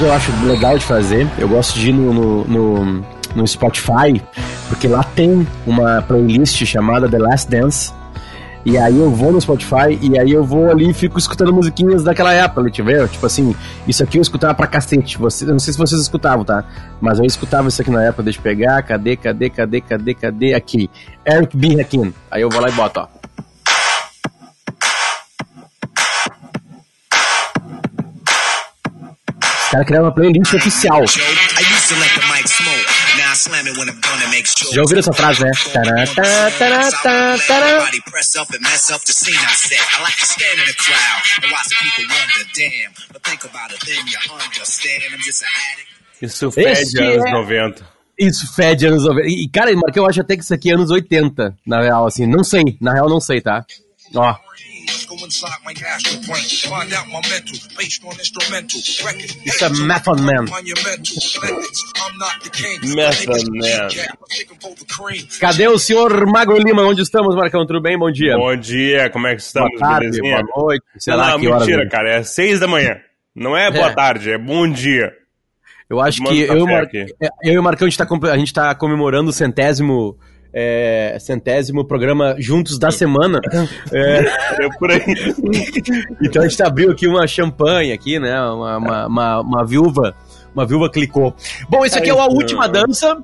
que eu acho legal de fazer? Eu gosto de ir no, no, no, no Spotify, porque lá tem uma playlist chamada The Last Dance. E aí eu vou no Spotify e aí eu vou ali e fico escutando musiquinhas daquela época, entendeu? Tipo assim, isso aqui eu escutava pra cacete. Você, eu não sei se vocês escutavam, tá? Mas eu escutava isso aqui na época, deixa eu pegar. Cadê, cadê, cadê, cadê, cadê? Aqui. Eric B. Hakim. Aí eu vou lá e boto, ó. Os caras criaram uma playlist oficial. Já ouviram essa frase, né? Tará, tá, tará, tá, tará. Isso fede anos é- 90. Isso fede anos 90. E, cara, Marco, eu acho até que isso aqui é anos 80, na real, assim. Não sei, na real não sei, tá? Ó. Isso é Method Man. Method Man. Cadê o senhor Mago Lima? Onde estamos, Marcão? Tudo bem? Bom dia. Bom dia, como é que estamos? boa tarde, Belezinha? boa noite. Sei Não, lá não, mentira, cara. É seis da manhã. Não é boa É. tarde, é bom dia. Eu acho Manda que eu, e Mar... é, eu e o Marcão, a gente tá, gente tá comemorando o centésimo. É, centésimo programa juntos da semana. É, É por aí. então a gente abriu aqui uma champanhe aqui, né? Uma, uma, uma, uma viúva. Uma viúva clicou. Bom, esse aqui é, a isso. última dança.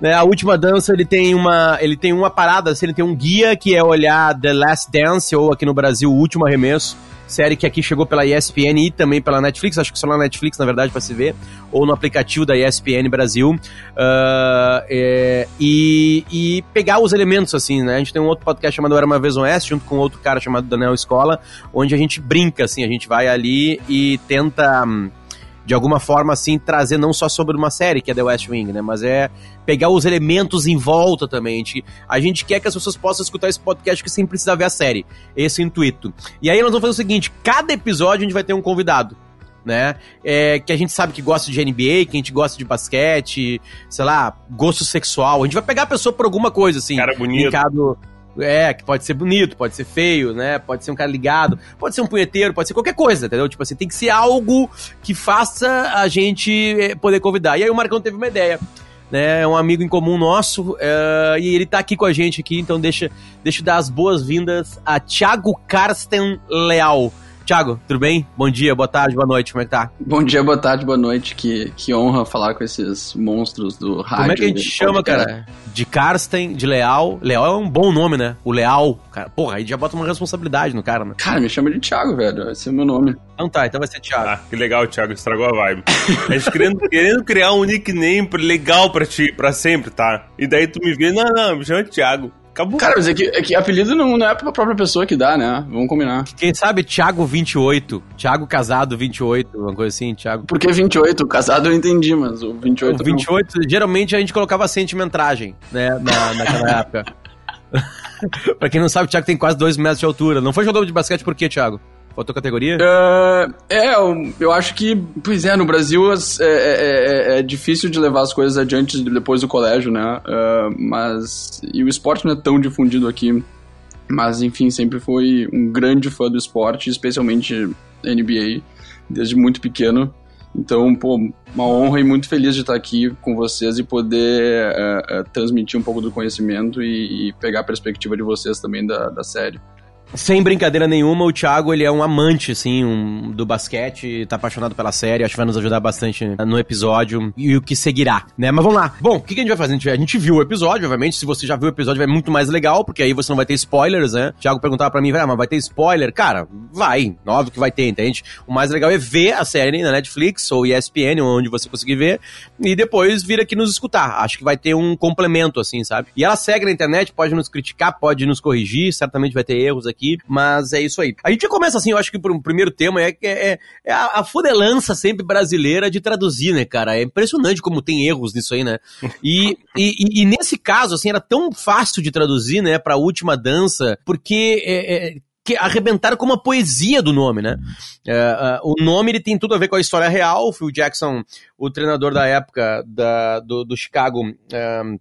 Né, a última dança ele tem uma ele tem uma parada, assim, ele tem um guia que é olhar The Last Dance ou aqui no Brasil o último arremesso, série que aqui chegou pela ESPN e também pela Netflix, acho que só na Netflix na verdade para se ver ou no aplicativo da ESPN Brasil Ah, é, e, e pegar os elementos assim, né? A gente tem um outro podcast chamado Era uma vez Oeste junto com outro cara chamado Daniel Escola, onde a gente brinca assim, a gente vai ali e tenta hum, de alguma forma, assim, trazer não só sobre uma série, que é The West Wing, né? Mas é pegar os elementos em volta também. A gente, a gente quer que as pessoas possam escutar esse podcast que sem precisar ver a série. Esse é o intuito. E aí nós vamos fazer o seguinte: cada episódio a gente vai ter um convidado. Né? É, que a gente sabe que gosta de NBA, que a gente gosta de basquete, sei lá, gosto sexual. A gente vai pegar a pessoa por alguma coisa, assim. Cara bonito. linkado- É, que pode ser bonito, pode ser feio, né? Pode ser um cara ligado, pode ser um punheteiro, pode ser qualquer coisa, entendeu? Tipo assim, tem que ser algo que faça a gente eh, poder convidar. E aí o Marcão teve uma ideia. Né, é um amigo em comum nosso eh, e ele tá aqui com a gente aqui, então deixa, deixa eu dar as boas-vindas a Thiago Karsten Leal. Thiago, tudo bem? Bom dia, boa tarde, boa noite, como é que tá? Bom dia, boa tarde, boa noite. Que, que honra falar com esses monstros do rádio. Como é que a gente chama, cara? De Karsten, de Leal. Leal é um bom nome, né? O Leal. Cara, porra, aí já bota uma responsabilidade no cara, né? Cara, me chama de Thiago, velho. Esse é o meu nome. Então tá, então vai ser Thiago. Ah, que legal, Thiago, estragou a vibe. A gente querendo, querendo criar um nickname legal pra ti, pra sempre, tá? E daí tu me vê, não, não, me chama de Thiago. Acabou. Cara, mas é que, é que apelido não, não é pra própria pessoa que dá, né? Vamos combinar. Quem sabe Thiago 28, Thiago Casado 28, uma coisa assim, Thiago. Por que 28? Casado eu entendi, mas o 28 O 28, geralmente a gente colocava sentimentragem, né, na, naquela época. pra quem não sabe, o Thiago tem quase 2 metros de altura. Não foi jogador de basquete por quê, Thiago? Faltou categoria? não. É, é, eu, eu acho que, pois é, no Brasil as- é, é- é- é difícil de levar as coisas adiante depois do colégio, né? É, mas. E o esporte não é tão difundido aqui. Mas, enfim, sempre foi um grande fã do esporte, especialmente NBA, desde muito pequeno. Então, pô, uma honra e muito feliz de estar aqui com vocês e poder é, é, transmitir um pouco do conhecimento e, e pegar a perspectiva de vocês também da, da série. Sem brincadeira nenhuma, o Thiago, ele é um amante, assim, um, do basquete, tá apaixonado pela série, acho que vai nos ajudar bastante no episódio e o que seguirá, né? Mas vamos lá. Bom, o que, que a gente vai fazer? A gente, a gente viu o episódio, obviamente, se você já viu o episódio vai muito mais legal, porque aí você não vai ter spoilers, né? O Thiago perguntava pra mim, ah, mas vai ter spoiler? Cara, vai, óbvio que vai ter, entende? O mais legal é ver a série na Netflix ou ESPN, onde você conseguir ver, e depois vir aqui nos escutar. Acho que vai ter um complemento, assim, sabe? E ela segue na internet, pode nos criticar, pode nos corrigir, certamente vai ter erros aqui, mas é isso aí. A gente começa assim, eu acho que por um primeiro tema é, é, é a, a fudelança sempre brasileira de traduzir, né, cara? É impressionante como tem erros nisso aí, né? E, e, e- e nesse caso, assim, era tão fácil de traduzir, né, pra última dança, porque é, é, que arrebentaram com uma poesia do nome, né? Uh, uh, o nome ele tem tudo a ver com a história real. O Phil Jackson, o treinador da época da, do, do Chicago, uh,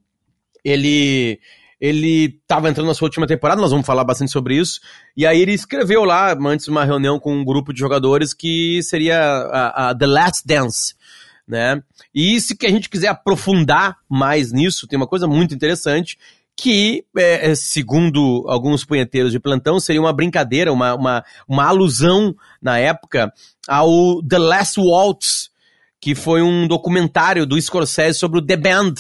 ele ele estava entrando na sua última temporada, nós vamos falar bastante sobre isso. E aí ele escreveu lá, antes de uma reunião com um grupo de jogadores, que seria a, a The Last Dance. Né? E se que a gente quiser aprofundar mais nisso, tem uma coisa muito interessante, que, é, é, segundo alguns punheteiros de plantão, seria uma brincadeira, uma, uma, uma alusão, na época, ao The Last Waltz, que foi um documentário do Scorsese sobre o The Band.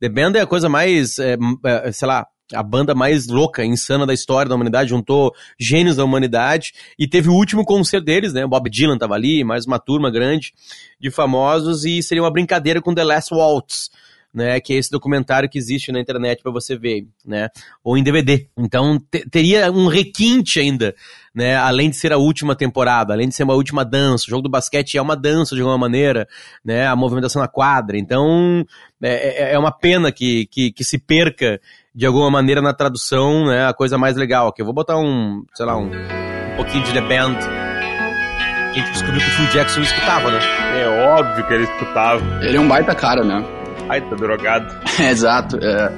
The Band é a coisa mais, é, é, sei lá, a banda mais louca, insana da história da humanidade, juntou gênios da humanidade e teve o último concerto deles, né? Bob Dylan tava ali, mais uma turma grande de famosos e seria uma brincadeira com The Last Waltz né, que é esse documentário que existe na internet para você ver, né, ou em DVD. Então teria um requinte ainda, né, além de ser a última temporada, além de ser uma última dança. O jogo do basquete é uma dança de alguma maneira, né, a movimentação na quadra. Então é, é, é uma pena que, que, que se perca de alguma maneira na tradução, né, a coisa mais legal. Que eu vou botar um, sei lá, um, um pouquinho de The Band. Que a gente descobriu que o Phil Jackson escutava, né? É óbvio que ele escutava. Ele é um baita cara, né? Ai, tá drogado. Exato. É.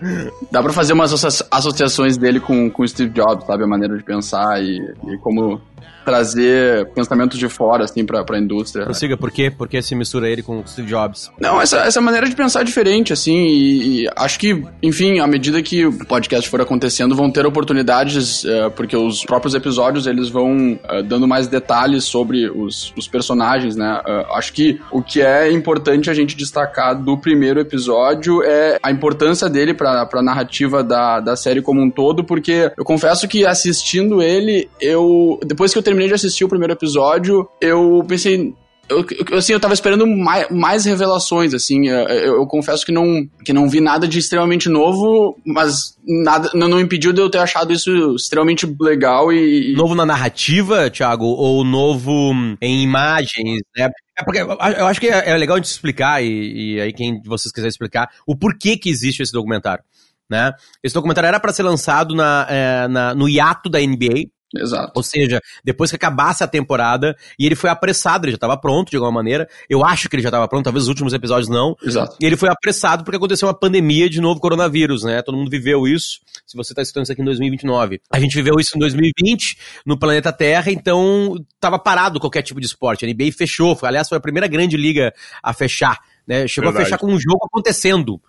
Dá pra fazer umas associações dele com o Steve Jobs, sabe? A maneira de pensar e, e como trazer pensamentos de fora, assim, pra, pra indústria. Consiga, por quê? Por que se mistura ele com o Steve Jobs? Não, essa, essa maneira de pensar é diferente, assim, e, e acho que, enfim, à medida que o podcast for acontecendo, vão ter oportunidades, uh, porque os próprios episódios, eles vão uh, dando mais detalhes sobre os, os personagens, né? Uh, acho que o que é importante a gente destacar do primeiro episódio é a importância dele pra, pra narrativa da, da série como um todo, porque eu confesso que assistindo ele, eu, depois que eu terminei de assistir o primeiro episódio, eu pensei, eu, assim, eu tava esperando mais, mais revelações, assim, eu, eu, confesso que não, que não vi nada de extremamente novo, mas nada não, não impediu de eu ter achado isso extremamente legal e... Novo na narrativa, Thiago, ou novo em imagens, né? É porque eu acho que é, é legal gente explicar, e, e aí quem de vocês quiser explicar, o porquê que existe esse documentário, né? Esse documentário era para ser lançado na, é, na, no hiato da NBA, Exato. Ou seja, depois que acabasse a temporada, e ele foi apressado, ele já estava pronto de alguma maneira. Eu acho que ele já estava pronto, talvez os últimos episódios não. Exato. E ele foi apressado porque aconteceu uma pandemia de novo coronavírus, né? Todo mundo viveu isso. Se você está escutando isso aqui em 2029. A gente viveu isso em 2020 no planeta Terra, então estava parado qualquer tipo de esporte. A NBA fechou, foi, aliás, foi a primeira grande liga a fechar. Né? Chegou Verdade. a fechar com um jogo acontecendo.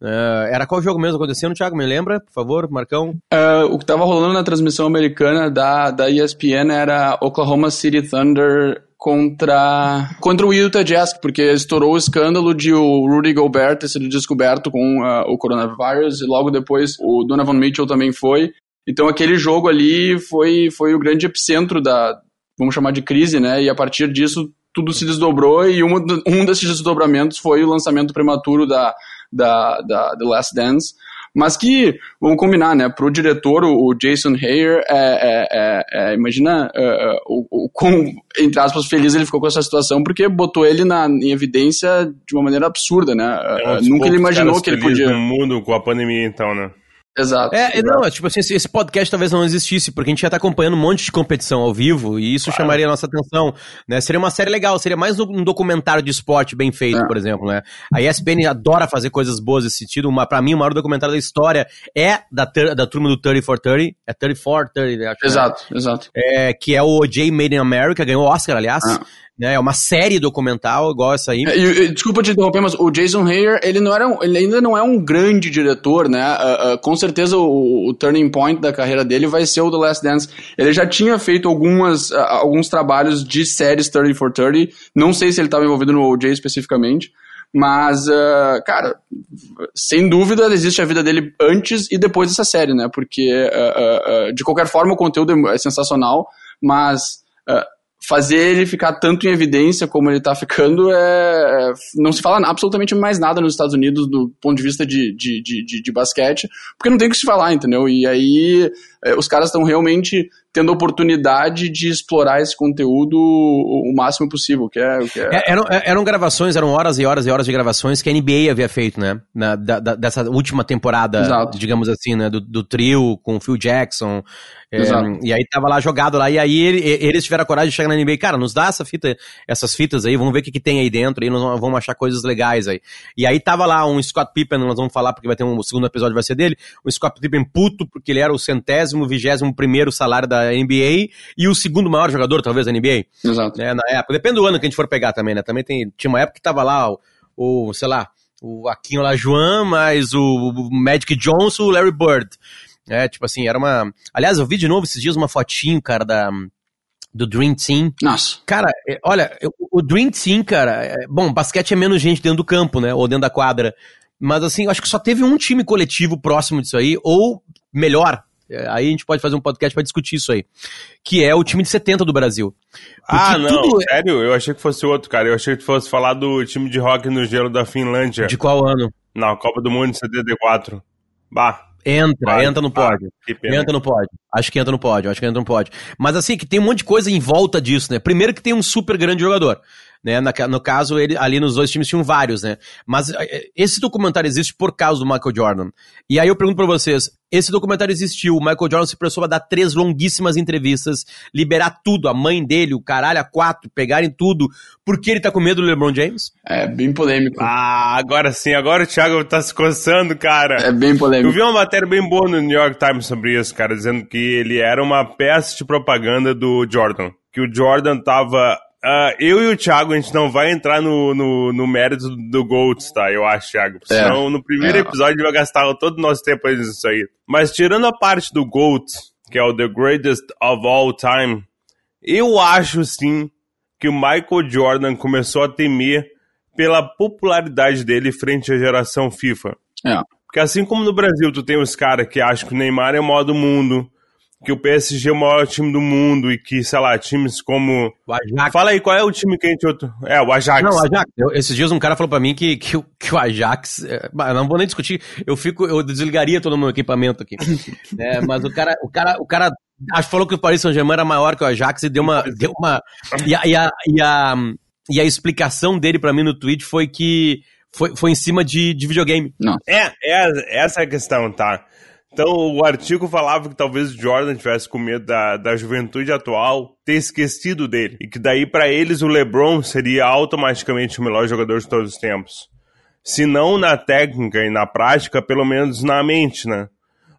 Uh, era qual jogo mesmo acontecendo, Thiago? Me lembra, por favor, Marcão? Uh, o que estava rolando na transmissão americana da, da ESPN era Oklahoma City Thunder contra contra o Utah Jazz, porque estourou o escândalo de o Rudy Gobert ter sido descoberto com uh, o coronavírus e logo depois o Donovan Mitchell também foi. Então aquele jogo ali foi, foi o grande epicentro da, vamos chamar de crise, né? E a partir disso tudo se desdobrou e um, um desses desdobramentos foi o lançamento prematuro da da, da The Last Dance, mas que, vamos combinar, né, pro diretor, o, Jason Heyer, é, é, é, é imagina é, é, o, o quão, entre aspas, feliz ele ficou com essa situação, porque botou ele na, em evidência de uma maneira absurda, né, nunca ele imaginou que ele podia... no mundo com a pandemia, então, né. Exato. É, exato. não, é tipo assim, esse podcast talvez não existisse, porque a gente já tá acompanhando um monte de competição ao vivo e isso claro. chamaria a nossa atenção, né? Seria uma série legal, seria mais um documentário de esporte bem feito, é. por exemplo, né? A ESPN adora fazer coisas boas nesse sentido, uma, pra mim o maior documentário da história é da, da turma do 30 for 30, é 30 for 30, acho. Exato, né? exato. É, que é o OJ Made in America, ganhou Oscar, aliás. Ah né? É uma série documental igual essa aí. É, desculpa te interromper, mas o Jason Heyer, ele, não era, ele ainda não é um grande diretor, né? Uh, uh, com certeza o, o, turning point da carreira dele vai ser o The Last Dance. Ele já tinha feito algumas, uh, alguns trabalhos de séries 30 for 30. Não sei se ele estava envolvido no OJ especificamente. Mas, uh, cara, sem dúvida existe a vida dele antes e depois dessa série, né? Porque, uh, uh, de qualquer forma, o conteúdo é sensacional, mas fazer ele ficar tanto em evidência como ele tá ficando é. Não se fala absolutamente mais nada nos Estados Unidos do ponto de vista de, de, de, de, basquete, porque não tem o que se falar, entendeu? E aí é, os caras estão realmente tendo oportunidade de explorar esse conteúdo o, o máximo possível, que é, que é... É, eram, eram gravações, eram horas e horas e horas de gravações que a NBA havia feito, né? Na, da, da, dessa última temporada, Exato. digamos assim, né? Do, do trio com o Phil Jackson. É, e aí tava lá jogado lá, e aí ele- eles tiveram a coragem de chegar na NBA, cara, nos dá essa fita, essas fitas aí, vamos ver o que, que tem aí dentro, e nós vamos- achar coisas legais aí. E aí tava lá um Scott Pippen, nós vamos falar porque vai ter um segundo episódio vai ser dele, um Scott Pippen puto, porque ele era o centésimo, vigésimo primeiro salário da NBA, e o segundo maior jogador, talvez, da NBA Exato. né, na época. Depende do ano que a gente for pegar também, né? Também tem, tinha uma época que tava lá o, o sei lá, o Aquinho Lajuan, mais o Magic Johnson, o Larry Bird. É, tipo assim, era uma... Aliás, eu vi de novo esses dias uma fotinho, cara, da... Do Dream Team. Nossa. Cara, é, olha, o Dream Team, cara, é- bom, basquete é menos gente dentro do campo, né? Ou dentro da quadra. Mas assim, eu acho que só teve um time coletivo próximo disso aí, ou melhor. é, Aí a gente pode fazer um podcast pra discutir isso aí. Que é o time de 70 do Brasil. Ah, Porque não, tudo- sério? Eu achei que fosse outro, cara. Eu achei que tu fosse falar do time de rock no gelo da Finlândia. De qual ano? Na Copa do Mundo de 74. Bah, Entra, vai. entra no Ah, pódio. pena. Entra no pódio. Acho que entra no pódio, acho que entra no pódio. Mas assim, que tem um monte de coisa em volta disso, né? Primeiro que tem um super grande jogador. Né? Na no caso, ele, ali nos dois times tinham vários, né? Mas eh, esse documentário existe por causa do Michael Jordan. E aí eu pergunto pra vocês: esse documentário existiu, o Michael Jordan se prestou a dar três longuíssimas entrevistas, liberar tudo, a mãe dele, o caralho, a quatro, pegarem tudo, porque ele tá com medo do LeBron James? É bem polêmico. Ah, agora sim, agora o Thiago tá se coçando, cara. É bem Eu polêmico. vi uma matéria bem boa no New York Times sobre isso, cara, dizendo que ele era uma peça de propaganda do Jordan. Que o Jordan tava. Ah, eu e o Thiago, a gente não vai entrar no, no, no mérito do GOATs, tá? Eu acho, Thiago. É. Senão, no primeiro É. episódio, a gente vai gastar todo o nosso tempo nisso aí. Mas tirando a parte do GOAT, que é o The Greatest of All Time, eu acho sim que o Michael Jordan começou a temer pela popularidade dele frente à geração FIFA. É. Porque assim como no Brasil tu tem os caras que acham que o Neymar é o maior do mundo, que o PSG é o maior time do mundo e que, sei lá, times como... O Ajax. Fala aí, qual é o time que a gente... outro- É, o Ajax. Não, o Ajax. Eu- esses dias um cara falou pra mim que, que, o- que o Ajax. é, não vou nem discutir. Eu fico, eu desligaria todo o meu equipamento aqui. É, mas o cara, o cara, o cara acho que falou que o Paris Saint-Germain era maior que o Ajax e deu uma. Deu uma e, a, e, a, e, a, e a explicação dele pra mim no tweet foi que foi, foi em cima de, de videogame. É, é, essa é a questão, tá? Então, o artigo falava que talvez Jordan tivesse com medo da, da juventude atual ter esquecido dele. E que daí, pra eles, o LeBron seria automaticamente o melhor jogador de todos os tempos. Se não na técnica e na prática, pelo menos na mente, né?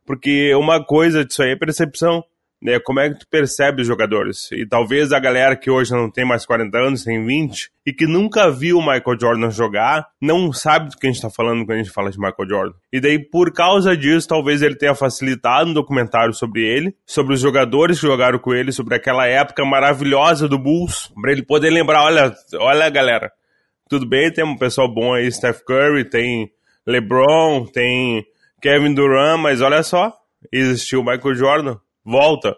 Porque uma coisa disso aí é percepção. Né? Como é que tu percebe os jogadores? E talvez a galera que hoje não tem mais 40 anos, tem 20, e que nunca viu o Michael Jordan jogar, não sabe do que a gente tá falando quando a gente fala de Michael Jordan. E daí, por causa disso, talvez ele tenha facilitado um documentário sobre ele, sobre os jogadores que jogaram com ele, sobre aquela época maravilhosa do Bulls, pra ele poder lembrar, olha, olha galera, tudo bem, tem um pessoal bom aí, Steph Curry, tem LeBron, tem Kevin Durant, mas olha só, existiu o Michael Jordan, volta.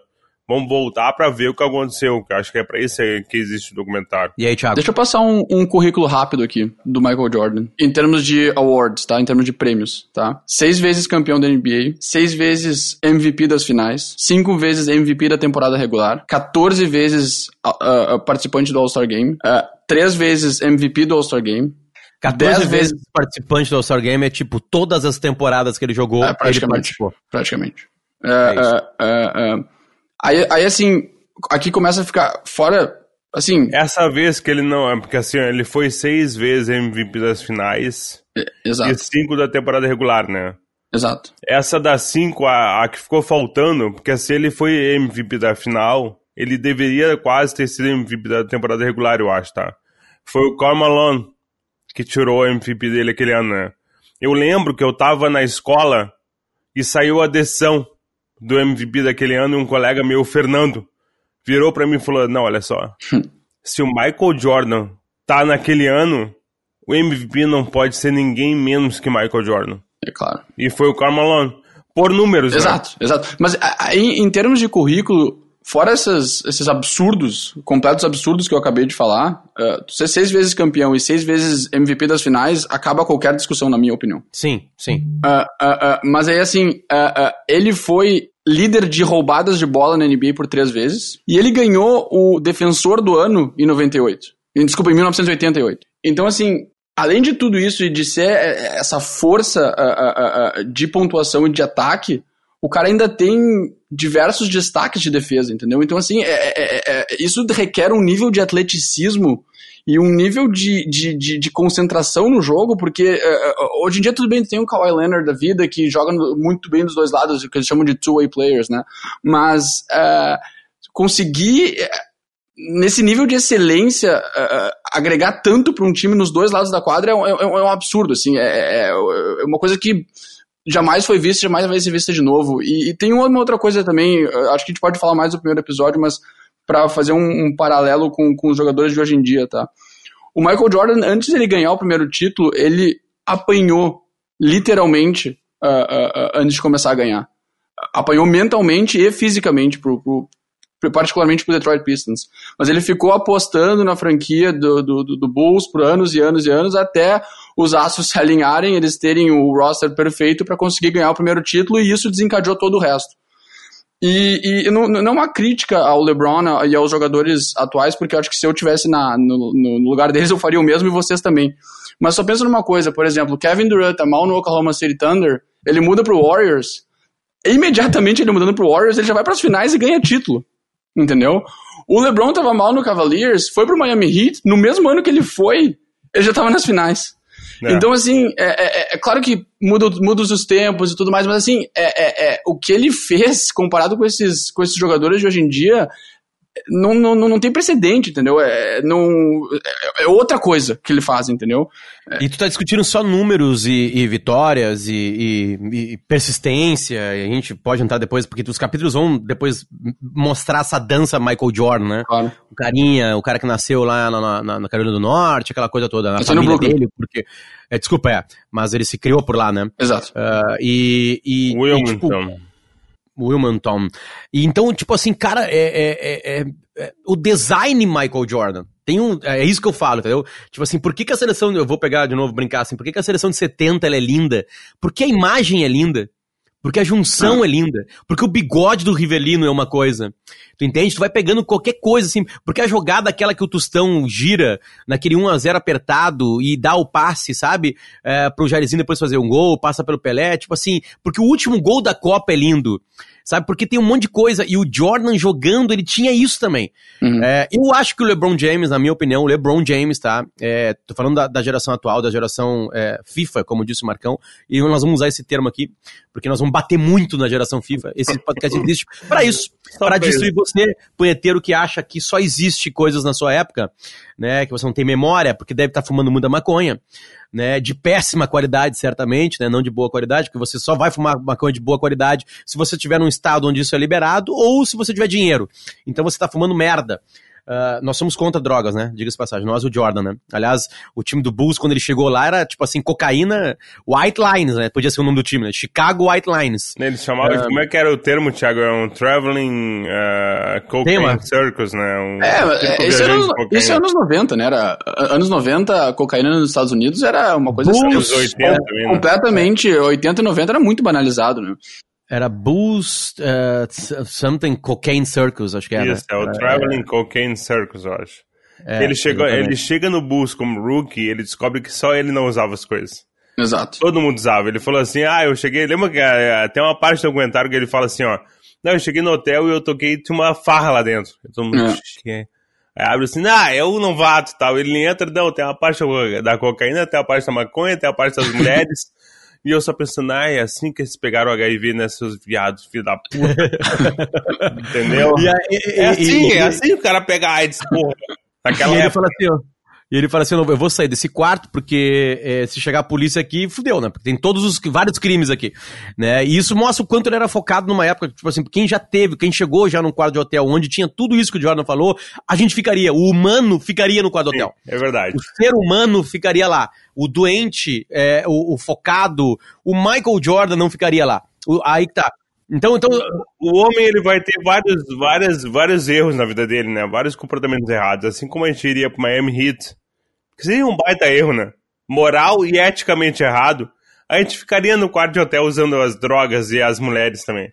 Vamos voltar pra ver o que aconteceu, que acho que é pra isso que existe o documentário. E aí, Thiago? Deixa eu passar um, um currículo rápido aqui do Michael Jordan. Em termos de awards, tá? Em termos de prêmios, tá? Seis vezes campeão da NBA, seis vezes MVP das finais, cinco vezes MVP da temporada regular, 14 vezes uh, uh, participante do All-Star Game, uh, três vezes MVP do All-Star Game, 14 dez vezes participante do All-Star Game é tipo todas as temporadas que ele jogou, É, ele praticamente. participou. praticamente. É É, é, é. Aí, aí, assim, aqui começa a ficar fora, assim, Essa vez que ele não. Porque assim, ele foi seis vezes MVP das finais exato, e cinco da temporada regular, né? exato. Essa das cinco, a, a que ficou faltando, porque se ele foi MVP da final, ele deveria quase ter sido MVP da temporada regular, eu acho, tá? Foi o Karl Malone que tirou o MVP dele aquele ano, né? Eu lembro que eu tava na escola e saiu a decisão do MVP daquele ano e um colega meu, o Fernando, virou pra mim e falou: Não, olha só, se o Michael Jordan tá naquele ano, o MVP não pode ser ninguém menos que Michael Jordan. É claro. E foi o Karl Malone. Por números, né? Exato, exato. Mas aí, em termos de currículo, fora essas, esses absurdos, completos absurdos que eu acabei de falar, uh, ser seis vezes campeão e seis vezes MVP das finais acaba qualquer discussão, na minha opinião. Sim, sim. Uh, uh, uh, mas aí, assim, uh, uh, ele foi líder de roubadas de bola na NBA por três vezes. E ele ganhou o defensor do ano em 98. Desculpa, em 1988. Então, assim, além de tudo isso e de ser é, é, essa força de pontuação e de ataque, o cara ainda tem diversos destaques de defesa, entendeu? Então, assim, é, é, é, isso requer um nível de atleticismo e um nível de, de, de, de concentração no jogo, porque uh, hoje em dia tudo bem, tem o Kawhi Leonard da vida que joga muito bem dos dois lados, que eles chamam de two-way players, né? Mas uh, conseguir nesse nível de excelência uh, agregar tanto para um time nos dois lados da quadra é, é, é um absurdo, assim, é, é, uma coisa que jamais foi vista, jamais vai ser vista de novo. E, e, tem uma outra coisa também, acho que a gente pode falar mais do primeiro episódio, mas para fazer um, um, paralelo com, com os jogadores de hoje em dia, tá? O Michael Jordan, antes de ele ganhar o primeiro título, ele apanhou literalmente uh, uh, uh, antes de começar a ganhar. Apanhou mentalmente e fisicamente pro, pro, particularmente pro Detroit Pistons. Mas ele ficou apostando na franquia do, do, do Bulls por anos e anos e anos até os astros se alinharem, eles terem o roster perfeito para conseguir ganhar o primeiro título e isso desencadeou todo o resto. E, e não, não é uma crítica ao LeBron e aos jogadores atuais, porque eu acho que se eu tivesse na, no, no, lugar deles eu faria o mesmo e vocês também. Mas só pensa numa coisa, por exemplo, Kevin Durant tá mal no Oklahoma City Thunder, ele muda pro Warriors, imediatamente ele mudando pro Warriors, ele já vai para as finais e ganha título. Entendeu? O LeBron tava mal no Cavaliers, foi pro Miami Heat, no mesmo ano que ele foi, ele já tava nas finais. É. Então, assim, é, é, é, claro que muda, muda os tempos e tudo mais, mas assim, é, é, é, o que ele fez comparado com esses, com esses jogadores de hoje em dia não, não, não tem precedente, entendeu? É, não, é, é outra coisa que ele faz, entendeu? É. E tu tá discutindo só números e, e vitórias e, e, e, persistência, e a gente pode entrar depois, porque os capítulos vão depois mostrar essa dança Michael Jordan, né? Claro. O carinha, o cara que nasceu lá na, na, na Carolina do Norte, aquela coisa toda, na tá família dele, porque... É, desculpa, é, mas ele se criou por lá, né? Exato. Uh, e, e, Wilmington. E, tipo, Wilmington. E então, tipo assim, cara, é, é, é, é, o design Michael Jordan. Tem um, é isso que eu falo, entendeu? Tipo assim, por que, que a seleção, eu vou pegar de novo, brincar assim, por que, que a seleção de 70 ela é linda? Porque a imagem é linda. Porque a junção ah. é linda. Porque o bigode do Rivelino é uma coisa. Tu entende? Tu vai pegando qualquer coisa, assim. Porque a jogada, aquela que o Tostão gira, naquele 1x0 apertado e dá o passe, sabe? É, pro Jairzinho depois fazer um gol, passa pelo Pelé. Tipo assim, porque o último gol da Copa é lindo sabe? Porque tem um monte de coisa. E o Jordan jogando, ele tinha isso também. Uhum. É, eu acho que o LeBron James, na minha opinião, o LeBron James, tá? É, tô falando da, da, geração atual, da geração é, FIFA, como disse o Marcão, e nós vamos usar esse termo aqui, porque nós vamos bater muito na geração FIFA. Esse podcast existe para isso, para destruir você, punheteiro que acha que só existe coisas na sua época, né? Que você não tem memória, porque deve estar tá fumando muita maconha né, de péssima qualidade, certamente, né, não de boa qualidade, porque você só vai fumar maconha de boa qualidade se você estiver num estado onde isso é liberado ou se você tiver dinheiro. Então você está fumando merda. Uh, nós somos contra drogas, né? Diga-se passagem. Nós, o Jordan, né? Aliás, o time do Bulls, quando ele chegou lá, era tipo assim, cocaína, White Lines, né? Podia ser o nome do time, né? Chicago White Lines. Eles chamavam, uh, como é que era o termo, Thiago? É um traveling uh, cocaine circus, né? Um é, tipo isso, era, isso é anos 90, né? Era, anos 90, a cocaína nos Estados Unidos era uma coisa... Bulls, 80 também, né? Completamente, 80 e 90 era muito banalizado, né? Era Boost uh, Something Cocaine Circus, acho que era. Isso, é o Traveling Cocaine Circus, eu acho. É, ele, chegou, ele chega no Boost como rookie ele descobre que só ele não usava as coisas. Exato. Todo mundo usava. Ele falou assim: ah, eu cheguei. Lembra que uh, tem uma parte do documentário que ele fala assim: ó. Não, eu cheguei no hotel e eu toquei, tinha uma farra lá dentro. Todo mundo. É. Aí abre assim, ah, é o novato tal. Ele entra, não, tem a parte da cocaína, tem a parte da maconha, tem a parte das mulheres. E eu só pensando, ah, é assim que eles pegaram o HIV nesses viados, filho da puta. Entendeu? E, e, é assim, e, é assim que o cara pega AIDS, porra. Naquela e ele fala assim, ó. E ele fala assim: eu vou sair desse quarto, porque é, se chegar a polícia aqui, fudeu, né? Porque tem todos os vários crimes aqui. Né? E isso mostra o quanto ele era focado numa época, tipo assim, quem já teve, quem chegou já num quarto de hotel onde tinha tudo isso que o Jordan falou, a gente ficaria, o humano ficaria no quarto de hotel. É verdade. O ser humano ficaria lá. O doente, é, o, o focado, o Michael Jordan não ficaria lá. O, aí tá. Então, então, o homem ele vai ter vários, vários, vários erros na vida dele, né? Vários comportamentos errados. Assim como a gente iria pro Miami Heat, que seria um baita erro, né? Moral e eticamente errado. a gente ficaria no quarto de hotel usando as drogas e as mulheres também.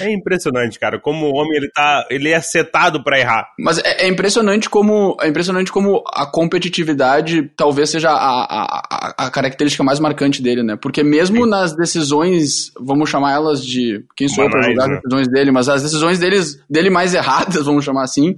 É impressionante, cara, como o homem ele tá, ele é setado para errar. Mas é, é, impressionante como é impressionante como a competitividade talvez seja a, a, a, característica mais marcante dele, né? Porque mesmo Sim. nas decisões, vamos chamar elas de quem sou eu para julgar né? as decisões dele, mas as decisões deles, dele mais erradas, vamos chamar assim,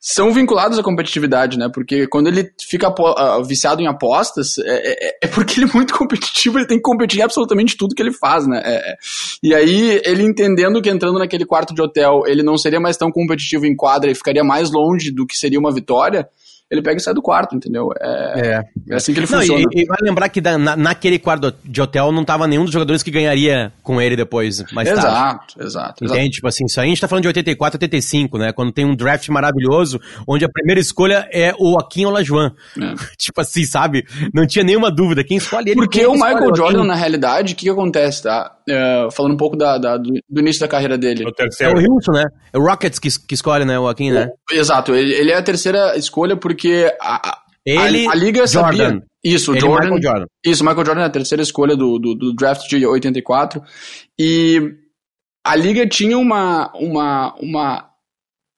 são vinculados à competitividade, né? Porque quando ele fica uh, viciado em apostas, é, é, é, porque ele é muito competitivo, ele tem que competir em absolutamente tudo que ele faz, né? É, é, e aí, ele entendendo que entrando naquele quarto de hotel, ele não seria mais tão competitivo em quadra e ficaria mais longe do que seria uma vitória, ele pega e sai do quarto, entendeu? É, é. é assim que ele não, funciona. E, e vai lembrar que da, na, naquele quarto de hotel não tava nenhum dos jogadores que ganharia com ele depois, mais exato, tarde. Exato, exato. Entende? Tipo assim, isso aí a gente tá falando de 84, 85, né? Quando tem um draft maravilhoso, onde a primeira escolha é o Joaquim Olajuwon. É. tipo assim, sabe? Não tinha nenhuma dúvida. Quem escolhe ele? Porque o Michael Jordan, na realidade, o que, que acontece, tá? Uh, falando um pouco da, da do, do, início da carreira dele. É o Houston, né? É o Rockets que, que escolhe, né? O Joaquim, né? exato. Ele, ele, é a terceira escolha porque a, ele, a, a liga Jordan. sabia. Isso, ele Jordan, Michael Jordan. Isso, Michael Jordan é a terceira escolha do, do, do, draft de 84. E a liga tinha uma, uma, uma.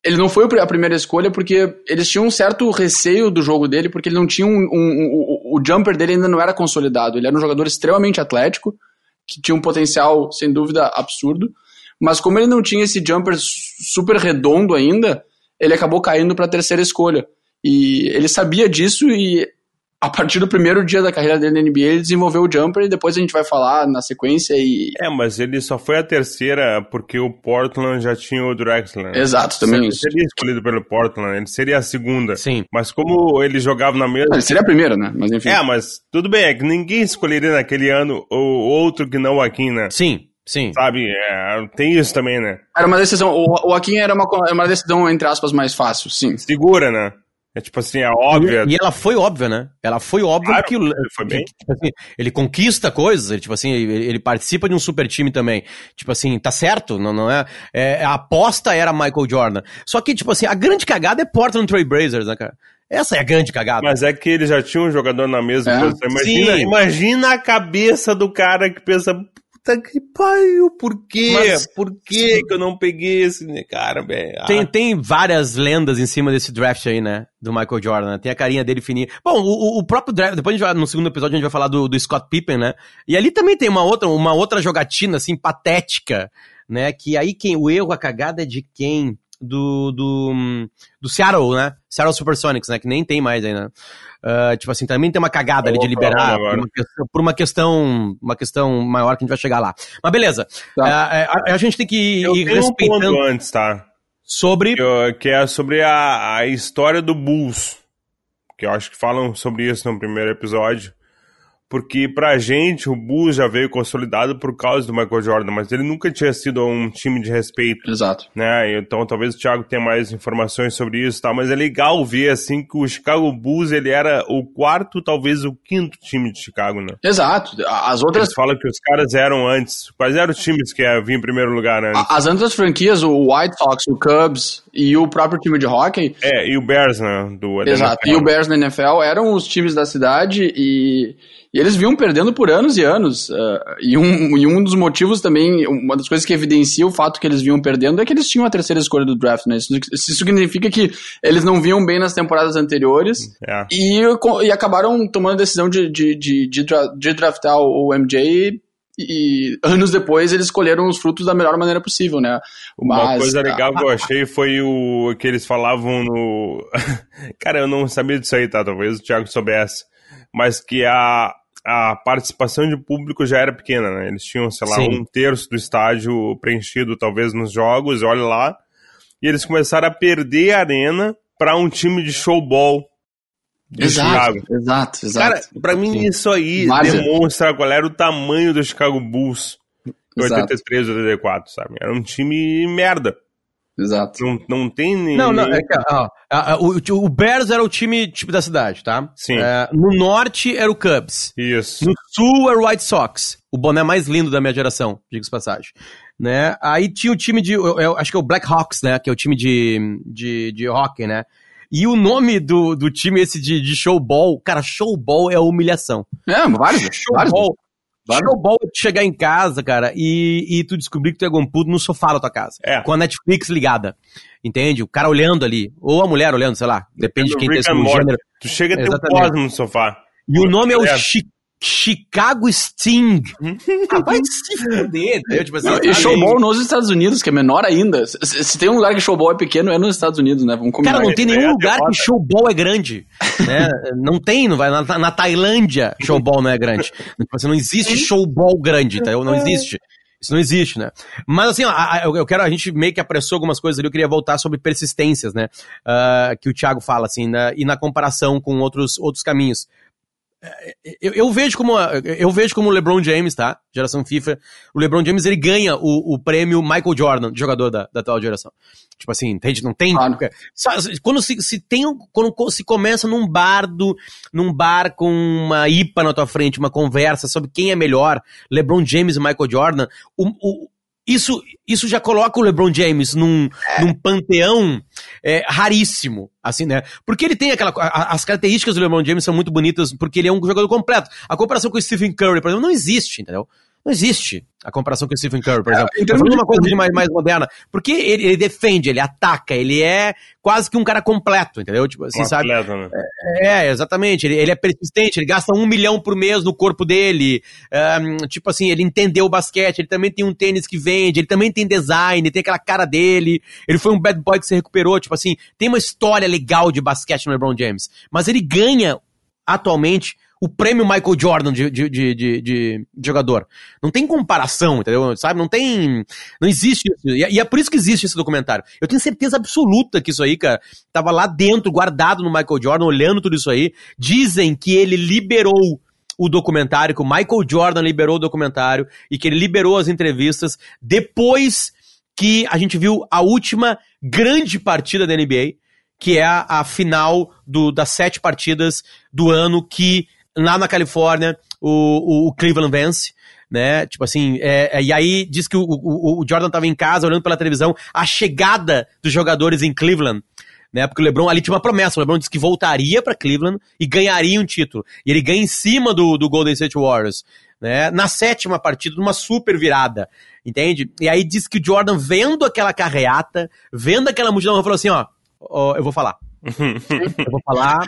Ele não foi a primeira escolha porque eles tinham um certo receio do jogo dele, porque ele não tinha um. um, um o, o jumper dele ainda não era consolidado. Ele era um jogador extremamente atlético, que tinha um potencial, sem dúvida, absurdo. Mas como ele não tinha esse jumper super redondo ainda, ele acabou caindo para a terceira escolha. E ele sabia disso e a partir do primeiro dia da carreira dele na NBA, ele desenvolveu o jumper e depois a gente vai falar na sequência e... É, mas ele só foi a terceira porque o Portland já tinha o Drexler. Exato, também ele seria escolhido pelo Portland, ele seria a segunda. Sim. Mas como ele jogava na mesma... Ele seria a primeira, né? Mas enfim. É, mas tudo bem, é que ninguém escolheria naquele ano o outro que não o Akin, né? Sim. Sim. Sabe, é, tem isso também, né? Era uma decisão, o, o Akin era uma, uma decisão, entre aspas, mais fácil, sim. Segura, né? É tipo assim, é óbvia. E, e, ela foi óbvia, né? Ela foi óbvia claro, porque ele, foi bem. Que, tipo assim, ele conquista coisas, ele, tipo assim, ele, ele, participa de um super time também. Tipo assim, tá certo, não, não é, é, A aposta era Michael Jordan. Só que, tipo assim, a grande cagada é Portland Trail Blazers, né, cara? Essa é a grande cagada. Mas é que ele já tinha um jogador na mesma é? posição. Imagina, imagina a cabeça do cara que pensa, puta que pariu, por quê? Mas, por quê que eu não peguei esse né, cara, velho? Ah. Tem, tem várias lendas em cima desse draft aí, né? Do Michael Jordan, né? Tem a carinha dele fininha. Bom, o, o próprio draft, depois gente no segundo episódio a gente vai falar do, do Scott Pippen, né? E ali também tem uma outra, uma outra jogatina, assim, patética, né? Que aí quem, o erro, a cagada é de quem? do, do, do Seattle, né? Seattle Supersonics, né? Que nem tem mais né? Uh, tipo assim, também tem uma cagada ali de liberar por uma, questão, por uma, questão, uma questão maior que a gente vai chegar lá. Mas beleza. Tá. Uh, a, a, gente tem que Eu ir tenho respeitando... um ponto antes, tá? Sobre... Que, que é sobre a, a história do Bulls. Que eu acho que falam sobre isso no primeiro episódio porque pra gente o Bulls já veio consolidado por causa do Michael Jordan, mas ele nunca tinha sido um time de respeito. Exato. Né? Então talvez o Thiago tenha mais informações sobre isso, tá? Mas é legal ver assim que o Chicago Bulls ele era o quarto, talvez o quinto time de Chicago, né? Exato. As outras Eles falam que os caras eram antes. Quais eram os times que vinham em primeiro lugar antes? As outras franquias, o White Sox, o Cubs e o próprio time de hockey. É, e o Bears, né? Do, Exato. E o Bears na NFL eram os times da cidade e e eles vinham perdendo por anos e anos. Uh, e, um, e um dos motivos também, uma das coisas que evidencia o fato que eles vinham perdendo é que eles tinham a terceira escolha do draft, né? Isso, isso significa que eles não vinham bem nas temporadas anteriores é. e, e acabaram tomando a decisão de, de, de, de, de draftar o MJ e anos depois eles escolheram os frutos da melhor maneira possível, né? Mas, Uma coisa legal que eu achei foi o que eles falavam no. Cara, eu não sabia disso aí, tá? Talvez o Thiago soubesse. Mas que a, a participação de público já era pequena, né? Eles tinham, sei lá, Sim. um terço do estádio preenchido, talvez, nos jogos, olha lá. E eles começaram a perder a arena para um time de showball. De exato, Chicago. exato, exato. Cara, pra mim Sim. isso aí demonstra qual era o tamanho do Chicago Bulls em 83, 84, sabe? Era um time merda. Exato. Não, não tem nem. Não, não, é que, ó, o, o Bears era o time tipo da cidade, tá? Sim. É, no norte era o Cubs. Isso. No sul era o White Sox. O boné mais lindo da minha geração, diga-se passagem. Né? Aí tinha o time de. Eu, eu, acho que é o Black Hawks, né? Que é o time de, de, de hockey, né? E o nome do, do time esse de, de showball, cara, showball é humilhação. É, vários. Showball. Vários. Showball é chegar em casa, cara, e, e tu descobrir que tu é gompudo no sofá da tua casa. É. Com a Netflix ligada. Entende? O cara olhando ali. Ou a mulher olhando, sei lá. Depende de quem tem Rick esse and Morty. gênero. Tu chega a ter um no sofá. E o nome é o É. Chi- Chicago Sting. ah, vai se fuder, entendeu? Tipo assim, Não, e showball nos Estados Unidos, que é menor ainda. Se, se tem um lugar que showball é pequeno, é nos Estados Unidos, né? Vamos combinar. Cara, não tem nenhum É, lugar que showball é grande. Né? não tem, não vai. Na, na Tailândia, showball não é grande. Tipo assim, não existe showball grande, entendeu? Não existe. Isso não existe, né? Mas assim, ó, eu eu quero, a gente meio que apressou algumas coisas ali, eu queria voltar sobre persistências, né? Ah, que o Thiago fala, assim, né? e na comparação com outros, outros caminhos. É, Eu, eu vejo como eu vejo como o LeBron James, tá? Geração FIFA. O LeBron James ele ganha o, o prêmio Michael Jordan, jogador da, da atual geração. Tipo assim, entende? Não tem. Claro. Quando se, se tem quando se começa num bar do, num bar com uma IPA na tua frente, uma conversa sobre quem é melhor, LeBron James e Michael Jordan, o, o- isso, isso já coloca o LeBron James num, num panteão é, raríssimo, assim, né? Porque ele tem aquela. a- as características do LeBron James são muito bonitas, porque ele é um jogador completo. A comparação com o Stephen Curry, por exemplo, não existe, entendeu? Não existe a comparação com o Stephen Curry, por exemplo. em Tô termos falando uma coisa de mais, mais moderna. Porque ele, ele defende, ele ataca, ele é quase que um cara completo, entendeu? Tipo assim, Um sabe? atleta, né? É, exatamente. Ele, ele é persistente, ele gasta um milhão por mês no corpo dele. Ahn, tipo assim, ele entendeu o basquete, ele também tem um tênis que vende, ele também tem design, tem aquela cara dele. Ele foi um bad boy que se recuperou. Tipo assim, tem uma história legal de basquete no LeBron James. Mas ele ganha, atualmente, o prêmio Michael Jordan de, de, de, de- jogador. Não tem comparação, entendeu? Sabe? Não tem. Não existe isso. E, é- e é por isso que existe esse documentário. Eu tenho certeza absoluta que isso aí, cara, tava lá dentro, guardado no Michael Jordan, olhando tudo isso aí. Dizem que ele liberou o documentário, que o Michael Jordan liberou o documentário e que ele liberou as entrevistas depois que a gente viu a última grande partida da NBA, que é a, a final do- das sete partidas do ano que lá na Califórnia o, o- o Cleveland vence. Né? Tipo assim, é, é, e aí diz que o, o, o Jordan tava em casa olhando pela televisão a chegada dos jogadores em Cleveland né? Porque o LeBron ali tinha uma promessa, o LeBron disse que voltaria pra Cleveland e ganharia um título. E ele ganha em cima do, do Golden State Warriors, né? Na sétima partida, numa super virada, entende? E aí diz que o Jordan vendo aquela carreata, vendo aquela multidão, falou assim, ó, ó, eu vou falar. Eu vou falar,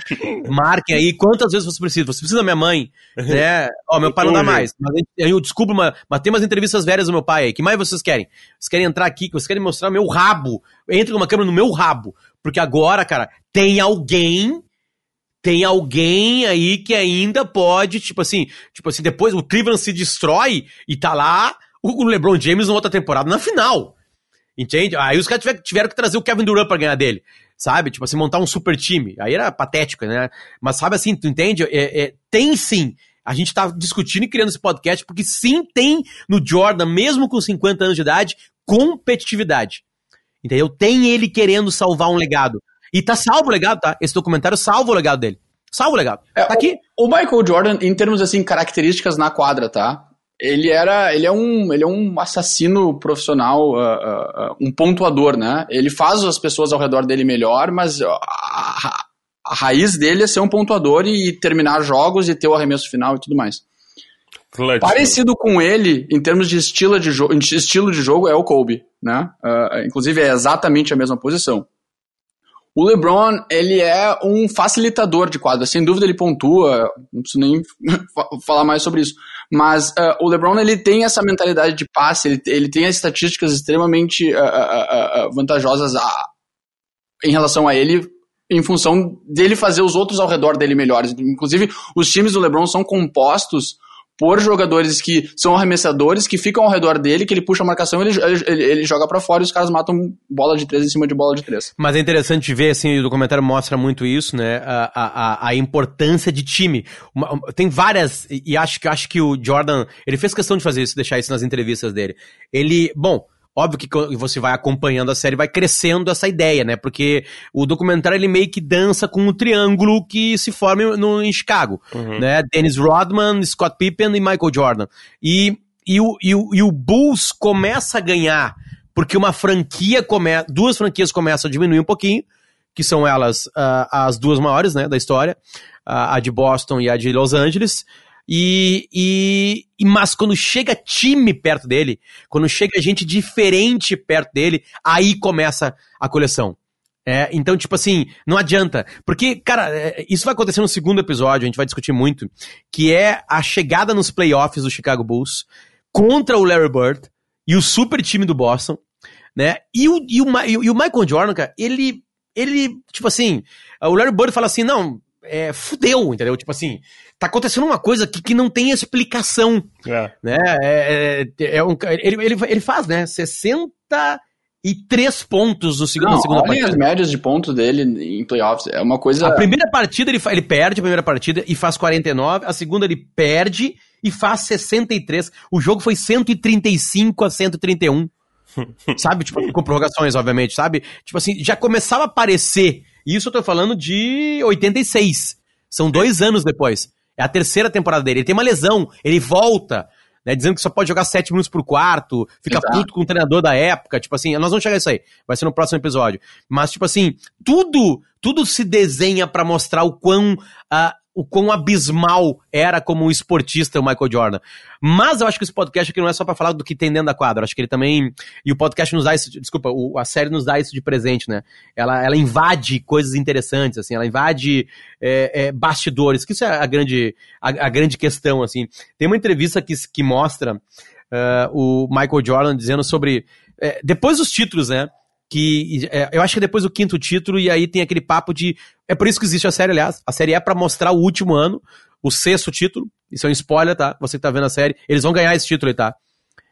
marquem aí quantas vezes você precisa. Você precisa da minha mãe, né? Ó, meu pai não dá mais. Mas eu- descubro uma. Mas tem umas entrevistas velhas do meu pai aí. que mais vocês querem? Vocês querem entrar aqui, vocês querem mostrar meu rabo. Entre com uma câmera no meu rabo. Porque agora, cara, tem alguém. Tem alguém aí que ainda pode, tipo assim, tipo assim, depois o Cleveland se destrói e tá lá o LeBron James na outra temporada na final. Entende? Aí os caras tiver- tiveram que trazer o Kevin Durant pra ganhar dele. Sabe? Tipo assim, montar um super time. Aí era patético, né? Mas sabe assim, tu entende? É, é, tem sim. A gente tá discutindo e criando esse podcast porque sim tem no Jordan, mesmo com 50 anos de idade, competitividade. Entendeu? Tem ele querendo salvar um legado. E tá salvo o legado, tá? Esse documentário salva o legado dele. Salva o legado. É, tá aqui. O, o Michael Jordan, em termos assim, características na quadra, tá? Ele era, ele é um, ele é um assassino profissional, ah, ah, um pontuador, né? Ele faz as pessoas ao redor dele melhor, mas a, a- a raiz dele é ser um pontuador e terminar jogos e ter o arremesso final e tudo mais. Clutch. Parecido com ele, em termos de estilo de, jo de estilo de jogo, é o Kobe, né? Ah, inclusive é exatamente a mesma posição. O LeBron, ele é um facilitador de quadra, sem dúvida ele pontua, não preciso nem fa- falar mais sobre isso. Mas ah, o LeBron, ele tem essa mentalidade de passe, ele, ele tem as estatísticas extremamente ah, ah, vantajosas a- em relação a ele, em função dele fazer os outros ao redor dele melhores. Inclusive, os times do LeBron são compostos por jogadores que são arremessadores, que ficam ao redor dele, que ele puxa a marcação, ele, ele, ele joga pra fora e os caras matam bola de três em cima de bola de três. Mas é interessante ver, assim, o documentário mostra muito isso, né? A, a, a- importância de time. Uma- tem várias, e acho que, acho que o Jordan, ele fez questão de fazer isso, deixar isso nas entrevistas dele. Ele, bom, óbvio que você vai acompanhando a série, vai crescendo essa ideia, né? Porque o documentário, ele meio que dança com um triângulo que se forma no, em Chicago, né? Dennis Rodman, Scott Pippen e Michael Jordan. E, e, o, e, o, e o Bulls começa a ganhar porque uma franquia começa, duas franquias começam a diminuir um pouquinho, que são elas uh, as duas maiores, né, da história, uh, a de Boston e a de Los Angeles. E, e, mas quando chega time perto dele, quando chega gente diferente perto dele, aí começa a coleção. É, então, tipo assim, não adianta. Porque, cara, é, isso vai acontecer no segundo episódio, a gente vai discutir muito, que é a chegada nos playoffs do Chicago Bulls contra o Larry Bird e o super time do Boston, né? E o, e o, e o Michael Jordan, cara, ele, ele, tipo assim, o Larry Bird fala assim, não, é, fudeu, entendeu? Tipo assim, tá acontecendo uma coisa que, que não tem explicação, é. né? É, é, é um, ele, ele, ele faz, né, 60 e três pontos no segundo, Não, na segunda olhem partida. as médias de pontos dele em playoffs. É uma coisa. A primeira partida ele, ele perde a primeira partida e faz 49, a segunda ele perde e faz 63. O jogo foi 135 a 131. sabe? Tipo, com prorrogações, obviamente, sabe? Tipo assim, já começava a aparecer. E isso eu tô falando de 86. São dois anos depois. É a terceira temporada dele. Ele tem uma lesão, ele volta né? Dizendo que só pode jogar 7 minutos por quarto, fica Exato. puto com o treinador da época, tipo assim, nós vamos chegar a isso aí, vai ser no próximo episódio. Mas, tipo assim, tudo, tudo se desenha para mostrar o quão. Uh, o quão abismal era como um esportista o Michael Jordan. Mas eu acho que esse podcast aqui não é só para falar do que tem dentro da quadra. Eu acho que ele também. E o podcast nos dá isso. Desculpa, o, a série nos dá isso de presente, né? Ela, ela invade coisas interessantes, assim, ela invade é, é, bastidores, que isso é a grande, a, a, grande questão, assim. Tem uma entrevista que, que mostra uh, o Michael Jordan dizendo sobre. É, depois dos títulos, né? que é, eu acho que depois do quinto título e aí tem aquele papo de é por isso que existe a série, aliás. A série é para mostrar o último ano, o sexto título. Isso é um spoiler, tá? Você que tá vendo a série, eles vão ganhar esse título aí, tá?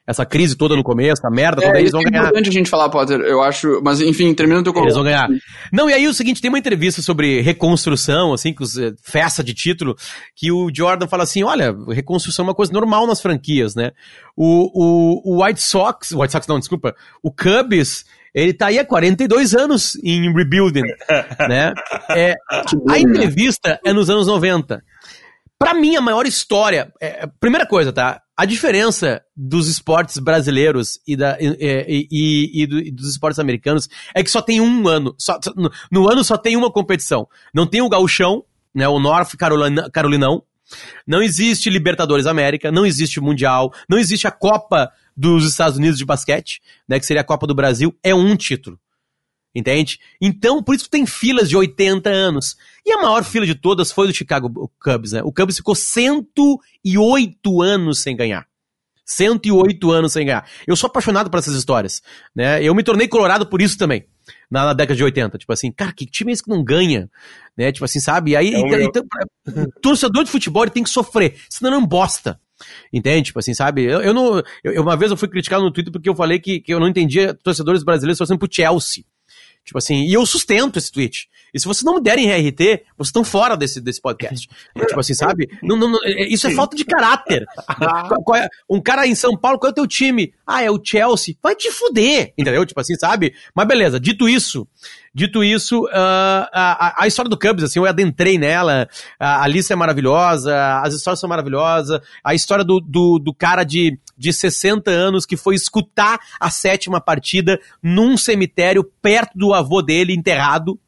Essa crise toda no começo, a merda é, toda, eles vão é ganhar. É importante a gente falar, Potter, eu acho. Mas enfim, termina o teu Eles vão ganhar. Não, e aí o seguinte, tem uma entrevista sobre reconstrução, assim, que os, eh, festa de título, que o Jordan fala assim: olha, reconstrução é uma coisa normal nas franquias, né? O, o, o White Sox, o White Sox não, desculpa, o Cubs ele tá aí há 42 anos em rebuilding, né? É, a entrevista é nos anos 90. Para mim, a maior história. É, primeira coisa, tá? A diferença dos esportes brasileiros e, da, e, e, e, do, e, dos esportes americanos é que só tem um ano. Só, no, no, ano só tem uma competição. Não tem o gauchão, né? O North Carolina, Carolinão. Não existe Libertadores América, não existe Mundial, não existe a Copa dos Estados Unidos de basquete, né, que seria a Copa do Brasil, é um título. Entende? Então, por isso tem filas de 80 anos. E a maior fila de todas foi do Chicago Cubs, né? O Cubs ficou 108 anos sem ganhar. 108 anos sem ganhar. Eu sou apaixonado por essas histórias, né? Eu me tornei colorado por isso também, na, na década de 80. Tipo assim, cara, que time é esse que não ganha? Né? Tipo assim, sabe? E aí, é então, então, torcedor de futebol tem que sofrer, senão não bosta. Entende? Tipo assim, sabe? Eu, eu não. Eu, uma vez eu fui criticado no Twitter porque eu falei que, que eu não entendia torcedores brasileiros torcendo pro Chelsea. Tipo assim, e eu sustento esse tweet. E se vocês não me derem RT, vocês estão fora desse, desse podcast. tipo assim, sabe? Não, não, não, é, isso é falta de caráter. É, um cara em São Paulo, qual é o teu time? Ah, é o Chelsea. Vai te fuder, entendeu? Tipo assim, sabe? Mas beleza, dito isso, Dito isso, uh, a, a, história do Cubs, assim, eu adentrei nela, a Alice é maravilhosa, as histórias são maravilhosas, a história do, do, do cara de, de 60 anos que foi escutar a sétima partida num cemitério perto do avô dele enterrado,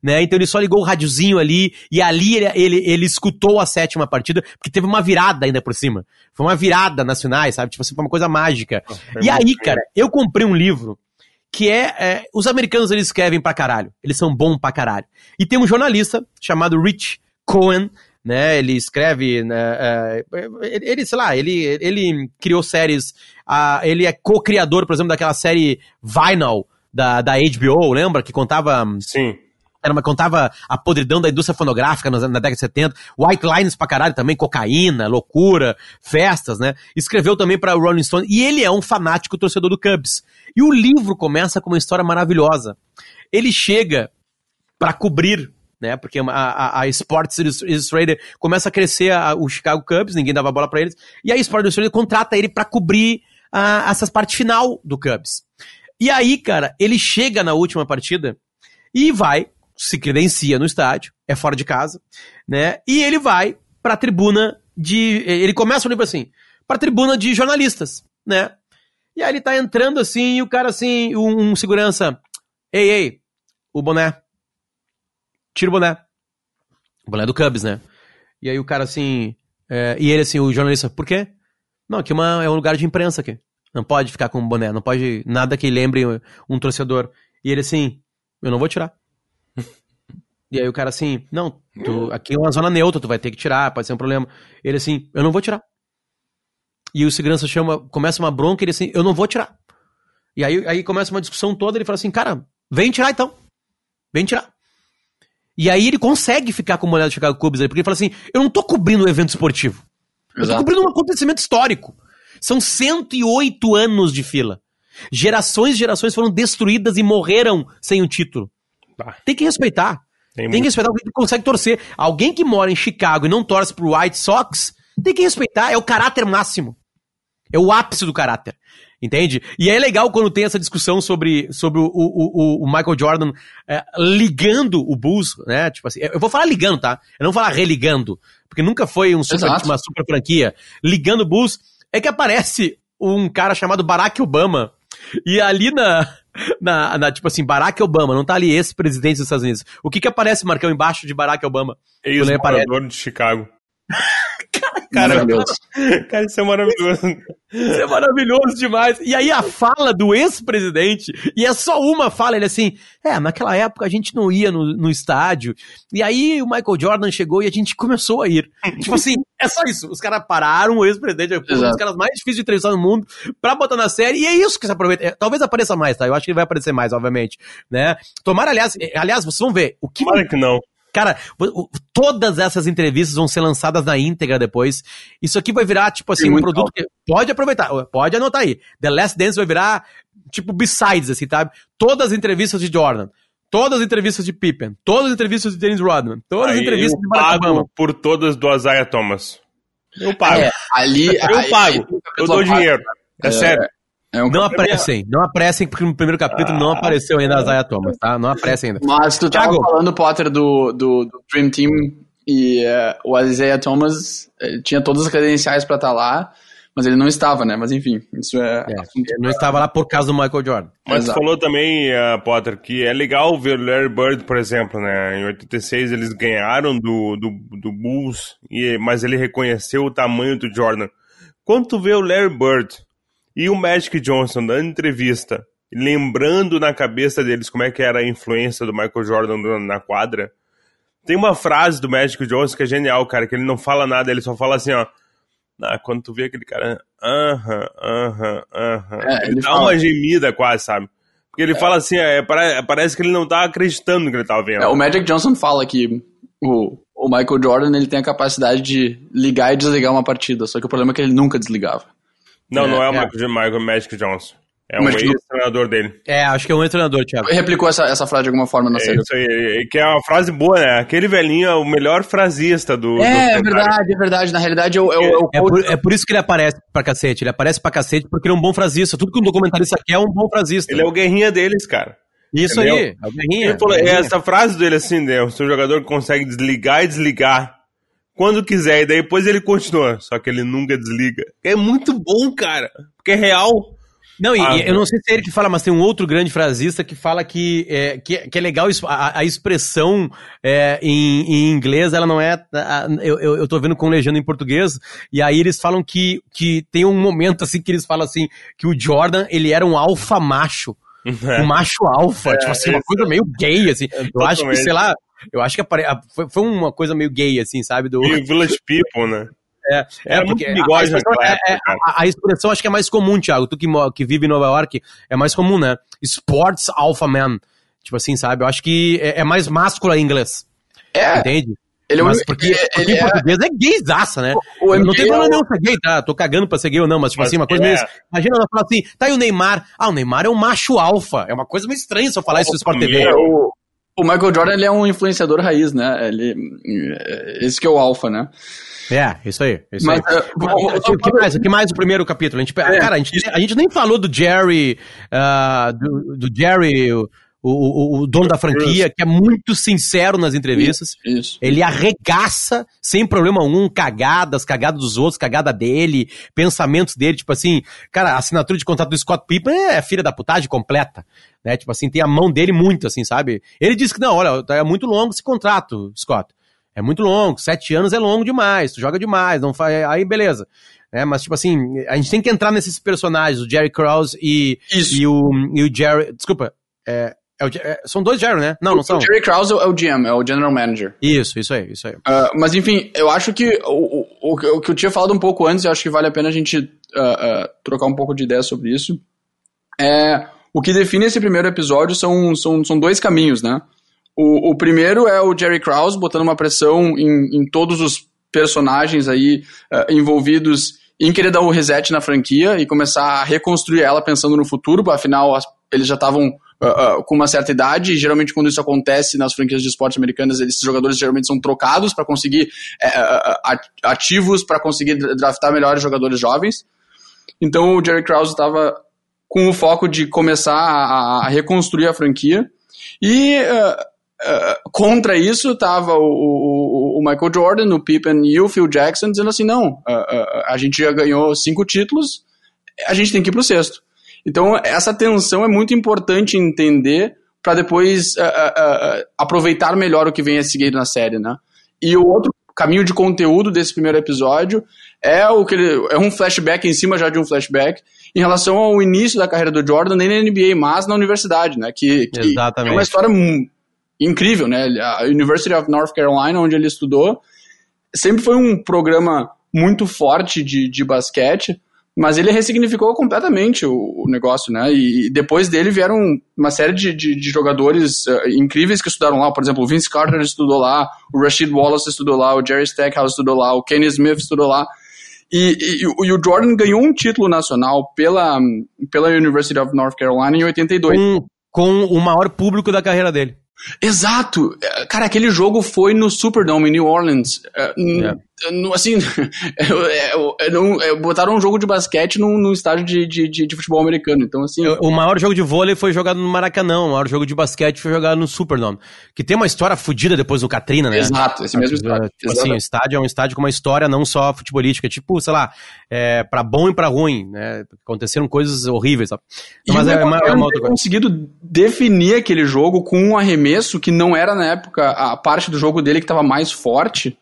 né? Então ele só ligou o rádiozinho ali e ali ele, ele, ele, escutou a sétima partida, porque teve uma virada ainda por cima. Foi uma virada nacionais, sabe? Tipo assim, foi uma coisa mágica. e aí, cara, eu comprei um livro que é, é, os americanos eles escrevem pra caralho, eles são bons pra caralho. E tem um jornalista chamado Rich Cohen, né, ele escreve, né, uh, ele, sei lá, ele, ele criou séries, uh, ele é co-criador, por exemplo, daquela série Vinyl, da, da HBO, lembra? Que contava... Sim. Era uma, contava a podridão da indústria fonográfica na, na, década de 70. White Lines pra caralho também, cocaína, loucura, festas, né? Escreveu também pra Rolling Stone. E ele é um fanático torcedor do Cubs. E o livro começa com uma história maravilhosa. Ele chega para cobrir né? Porque a, a, a, Sports Illustrated começa a crescer a, o Chicago Cubs, ninguém dava bola para eles, e a Sports Illustrated contrata ele para cobrir a, essa parte final do Cubs. E aí, cara, ele chega na última partida e vai se credencia no estádio, é fora de casa, né? E ele vai pra tribuna de. Ele começa o livro assim, pra tribuna de jornalistas, né? E aí ele tá entrando assim, e o cara assim, um, um segurança. Ei, ei, o boné. tira o boné. O boné do Cubs, né? E aí o cara assim. é, e ele assim, o jornalista, por quê? Não, aqui uma- é um lugar de imprensa aqui. Não pode ficar com o boné, não pode nada que lembre um torcedor. E ele assim, eu não vou tirar. E aí o cara assim, não, tu- aqui é uma zona neutra, tu vai ter que tirar, pode ser um problema. Ele assim, eu não vou tirar. E o segurança chama, começa uma bronca, ele assim, eu não vou tirar. E aí, aí começa uma discussão toda, ele fala assim, cara, vem tirar então. Vem tirar. E aí ele consegue ficar com o boné do Chicago Cubs ali, porque ele fala assim, eu não tô cobrindo um evento esportivo. Eu tô cobrindo um acontecimento histórico. São 108 anos de fila. Gerações e gerações foram destruídas e morreram sem o título. Tá. Tem que respeitar. Tem Tem que respeitar alguém que consegue torcer. Alguém que mora em Chicago e não torce pro White Sox, tem que respeitar. É o caráter máximo. É o ápice do caráter. Entende? E é legal quando tem essa discussão sobre, sobre o, o, o- o Michael Jordan é, ligando o Bulls, né? Tipo assim, eu vou falar ligando, tá? Eu não vou falar religando, porque nunca foi um super, uma super franquia. Ligando o Bulls, é que aparece um cara chamado Barack Obama. E ali na, na, na, tipo assim, Barack Obama, não tá ali esse presidente dos Estados Unidos. O que que aparece, Marcão, embaixo de Barack Obama? Ex-morador de Chicago. Cara. Cara, isso é maravilhoso. Isso é maravilhoso demais. E aí a fala do ex-presidente, e é só uma fala, ele assim, é, naquela época a gente não ia no, no estádio, e aí o Michael Jordan chegou e a gente começou a ir. tipo assim, é só isso. Os caras pararam, o ex-presidente, é um dos caras mais difíceis de entrevistar no mundo, pra botar na série, e é isso que se aproveita. É, talvez apareça mais, tá? Eu acho que ele vai aparecer mais, obviamente, né? Tomara, aliás, é, aliás, vocês vão ver, o que Claro que não. Cara, todas essas entrevistas vão ser lançadas na íntegra depois. Isso aqui vai virar, tipo assim, Tem um produto que. Pode aproveitar, pode anotar aí. The Last Dance vai virar, tipo, besides, assim, sabe? Todas as entrevistas de Jordan, todas as entrevistas de Pippen, todas as entrevistas de Dennis Rodman, todas as Aí entrevistas eu de Barack Obama. pago por todas do Isaiah Thomas. Eu pago. É, ali. eu aí- pago. aí- eu dou dinheiro. É, sério. É um Não capítulo- aparecem, não aparecem, porque no primeiro capítulo não apareceu ainda a Isaiah Thomas, tá? Não aparece ainda. Mas tu tava Thiago. falando, Potter, do, do, do Dream Team e eh, o Isaiah Thomas eh, tinha todas as credenciais pra estar lá, mas ele não estava, né? Mas enfim, isso é. É, ele não estava lá por causa do Michael Jordan. Mas Exato. tu falou também, eh, Potter, que é legal ver o Larry Bird, por exemplo, né? Em 86 eles ganharam do, do, do Bulls, e, mas ele reconheceu o tamanho do Jordan. Quando tu vê o Larry Bird e o Magic Johnson dando entrevista, lembrando na cabeça deles como é que era a influência do Michael Jordan na- quadra, tem uma frase do Magic Johnson que é genial, cara, que ele não fala nada, ele só fala assim, ó. Ah, quando tu vê aquele cara, aham, aham, aham. É, ele dá fala. uma gemida quase, sabe? Porque ele fala assim, é, pare- parece que ele não tá acreditando no que ele tava vendo. É, o Magic Johnson fala que o, o Michael Jordan ele tem a capacidade de ligar e desligar uma partida, só que o problema é que ele nunca desligava. Não, não é o é. Michael, Michael Magic Johnson. É O um ex-treinador dele. É, acho que é um treinador, Thiago. Ele replicou essa, essa frase de alguma forma na É série. isso aí, que é uma frase boa, né? Aquele velhinho é o melhor frasista do. do É, é verdade, é verdade. Na realidade, eu, eu, eu, É por, é por isso que ele aparece pra cacete. Ele aparece pra cacete porque ele é um bom frasista. Tudo que um documentarista quer é um bom frasista. Ele é o guerrinha deles, cara. Isso entendeu? aí, é o Guerrinha. Ele falou, é Guerrinha. essa frase dele assim, né? O seu jogador consegue desligar e desligar quando quiser, e daí depois ele continua. Só que ele nunca desliga. É muito bom, cara. Porque é real. Não, e, Ah, eu não sei se é ele que fala, mas tem um outro grande frasista que fala que é, que, que é legal a, a expressão é, em, em inglês, ela não é. a- eu, eu, tô vendo com legenda em português, e aí eles falam que, que tem um momento assim que eles falam assim, que o Jordan ele era um alfa macho. Um macho alfa, tipo assim, uma coisa meio gay, assim. eu acho que, sei lá, eu acho que apare- foi, foi uma coisa meio gay, assim, sabe? Do, E Village People, né? é, Era muito bigode a, a é- é- a- a expressão acho que é mais comum, Thiago. Tu que, que vive em Nova York, é mais comum, né? Sports Alpha Man. Tipo assim, sabe? Eu acho que é, é mais másculo em inglês. É, Entende? ele é um- Mas porque, ele- porque ele em é- português é gaysaça, né? O- o não tem problema é o- nenhum ser gay, tá? Tô cagando pra ser gay ou não, mas tipo Mas assim, uma coisa é. meio. Imagina ela falar assim, tá aí o Neymar. Ah, o Neymar é um macho alfa. É uma coisa meio estranha se eu falar isso no Sport TV. O, o Michael Jordan ele é um influenciador raiz, né? Ele, é, esse que é o alfa, né? É, isso aí. Isso Mas, aí. Mas, o- que mais? O que mais o primeiro capítulo? A gente, É, cara, a gente, a gente nem falou do Jerry, ah, do, do Jerry, o, o, dono da franquia, que é muito sincero nas entrevistas. Isso, isso. Ele arregaça, sem problema algum, cagadas, cagada dos outros, cagada dele, pensamentos dele, tipo assim, cara, a assinatura de contrato do Scott Pippen é filha da putagem completa, né? Tipo assim, tem a mão dele muito, assim, sabe? Ele disse que, não, olha, é muito longo esse contrato, Scott. É muito longo, sete anos é longo demais, tu joga demais, não faz. Aí beleza. É, mas, tipo assim, a gente tem que entrar nesses personagens, o Jerry Krause e, e, o, e o Jerry. Desculpa, é, é o, é, são dois Jerry, né? Não, não são. O Jerry Krause é o GM, é o General Manager. Isso, isso aí, isso aí. Uh, mas enfim, eu acho que o, o, o, que eu tinha falado um pouco antes, eu acho que vale a pena a gente uh, uh, trocar um pouco de ideia sobre isso. É, o que define esse primeiro episódio são, são, são dois caminhos, né? O, o primeiro é o Jerry Krause botando uma pressão em, em todos os personagens aí envolvidos em querer dar o um reset na franquia e começar a reconstruir ela pensando no futuro, afinal eles já estavam uh, com uma certa idade, e geralmente quando isso acontece nas franquias de esportes americanas, esses jogadores geralmente são trocados para conseguir uh, ativos, para conseguir draftar melhores jogadores jovens. Então o Jerry Krause estava com o foco de começar a, a reconstruir a franquia. E uh, contra isso estava o, o, o, Michael Jordan, o Pippen e o Phil Jackson dizendo assim, não, a gente já ganhou cinco títulos, a gente tem que ir pro sexto. Então, essa tensão é muito importante entender para depois uh, uh, uh, aproveitar melhor o que vem a seguir na série, né? E o outro caminho de conteúdo desse primeiro episódio é o que ele, é um flashback em cima já de um flashback em relação ao início da carreira do Jordan nem na NBA, mas na universidade, né? Que, que Exatamente. é uma história incrível, né? A University of North Carolina, onde ele estudou, sempre foi um programa muito forte de, de basquete mas ele ressignificou completamente o, o, negócio, né? E depois dele vieram uma série de, de, de jogadores uh, incríveis que estudaram lá. Por exemplo, o Vince Carter estudou lá, o Rashid Wallace estudou lá, o Jerry Stackhouse estudou lá, o Kenny Smith estudou lá. E, e, e, o Jordan ganhou um título nacional pela, pela University of North Carolina em 82. Com, com o maior público da carreira dele. Exato! Cara, aquele jogo foi no Superdome em New Orleans. É assim, é, é, é, botaram um jogo de basquete num, num estádio de, de, de, futebol americano. Então, assim. O maior jogo de vôlei foi jogado no Maracanã, o maior jogo de basquete foi jogado no Superdome. Que tem uma história fodida depois do Katrina, né? Exato, esse mesmo estádio. Tipo assim, o estádio é um estádio com uma história não só futebolística, tipo, sei lá, é, pra bom e pra ruim, né? Aconteceram coisas horríveis, sabe? Mas é, uma, é uma outra coisa. conseguido definir aquele jogo com um arremesso que não era na época a parte do jogo dele que estava mais forte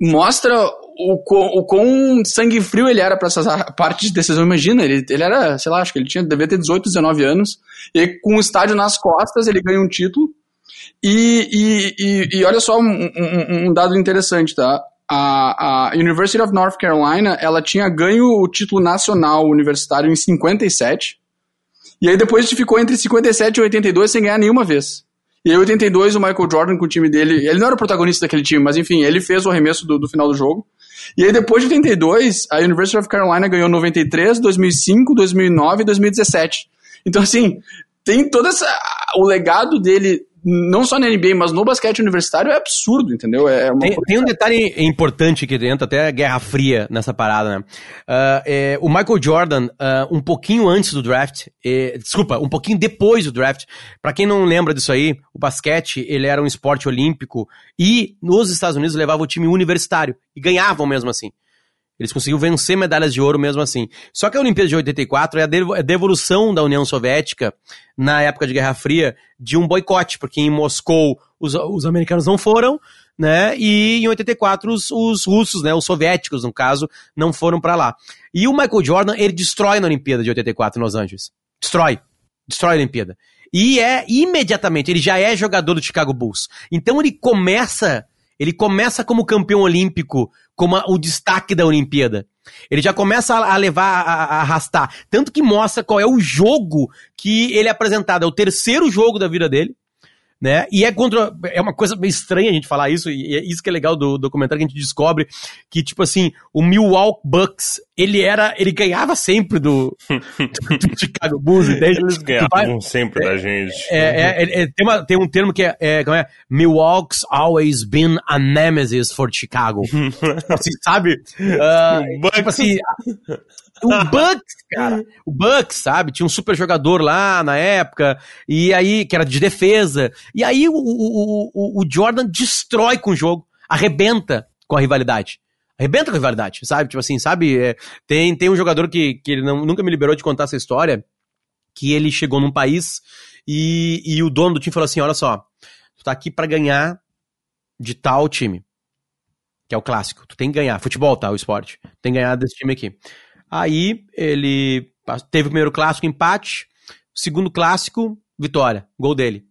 mostra o, o quão sangue frio ele era para essas partes de decisão. Imagina, ele, ele era, sei lá, acho que ele tinha, devia ter 18, 19 anos, e com o estádio nas costas ele ganha um título. E, e, e, e olha só um, um, um, dado interessante, tá? A, a University of North Carolina, ela tinha ganho o título nacional universitário em 57, e aí depois ficou entre 57 e 82 sem ganhar nenhuma vez. E em 82, o Michael Jordan com o time dele, ele não era o protagonista daquele time, mas enfim, ele fez o arremesso do, do final do jogo. E aí depois de 82, a University of Carolina ganhou 93, 2005, 2009 e 2017. Então assim, tem todo essa, o legado dele não só na NBA, mas no basquete universitário é absurdo, entendeu? É tem, tem, um detalhe importante que entra até a Guerra Fria nessa parada, né? Uh, é, o Michael Jordan, uh, um pouquinho antes do draft, é, desculpa, um pouquinho depois do draft, para quem não lembra disso aí, o basquete, ele era um esporte olímpico e nos Estados Unidos levava o time universitário e ganhavam mesmo assim. Eles conseguiram vencer medalhas de ouro mesmo assim. Só que a Olimpíada de 84 é a devolução da União Soviética, na época de Guerra Fria, de um boicote, porque em Moscou os, os americanos não foram, né? E em 84 os, os russos, né? Os soviéticos, no caso, não foram para lá. E o Michael Jordan, ele destrói na Olimpíada de 84 em Los Angeles. Destrói. Destrói a Olimpíada. E é imediatamente, ele já é jogador do Chicago Bulls. Então ele começa ele começa como campeão olímpico, como o destaque da Olimpíada. Ele já começa a, levar, a, a, arrastar. Tanto que mostra qual é o jogo que ele é apresentado. É o terceiro jogo da vida dele né? E é contra. É uma coisa meio estranha a gente falar isso, e é isso que é legal do documentário que a gente descobre que, tipo assim, o Milwaukee Bucks, ele era. Ele ganhava sempre do, do, do Chicago Bulls, entende? Eles ganhavam sempre é, da gente. É, é, é, é, tem, uma, tem um termo que é, é, como é? Milwaukee's always been a nemesis for Chicago. assim, sabe? Uh, tipo assim. O Bucks, cara. O Bucks, sabe? Tinha um super jogador lá na época, e aí, que era de defesa. E aí o, o, o, o Jordan destrói com o jogo, arrebenta com a rivalidade. Arrebenta com a rivalidade, sabe? Tipo assim, sabe? É, tem, tem um jogador que, que ele não, nunca me liberou de contar essa história, que ele chegou num país e, e o dono do time falou assim: olha só, tu tá aqui para ganhar de tal time. Que é o clássico. Tu tem que ganhar. Futebol, tá? O esporte. Tem que ganhar desse time aqui. Aí ele teve o primeiro clássico, empate. Segundo clássico, vitória. Gol dele.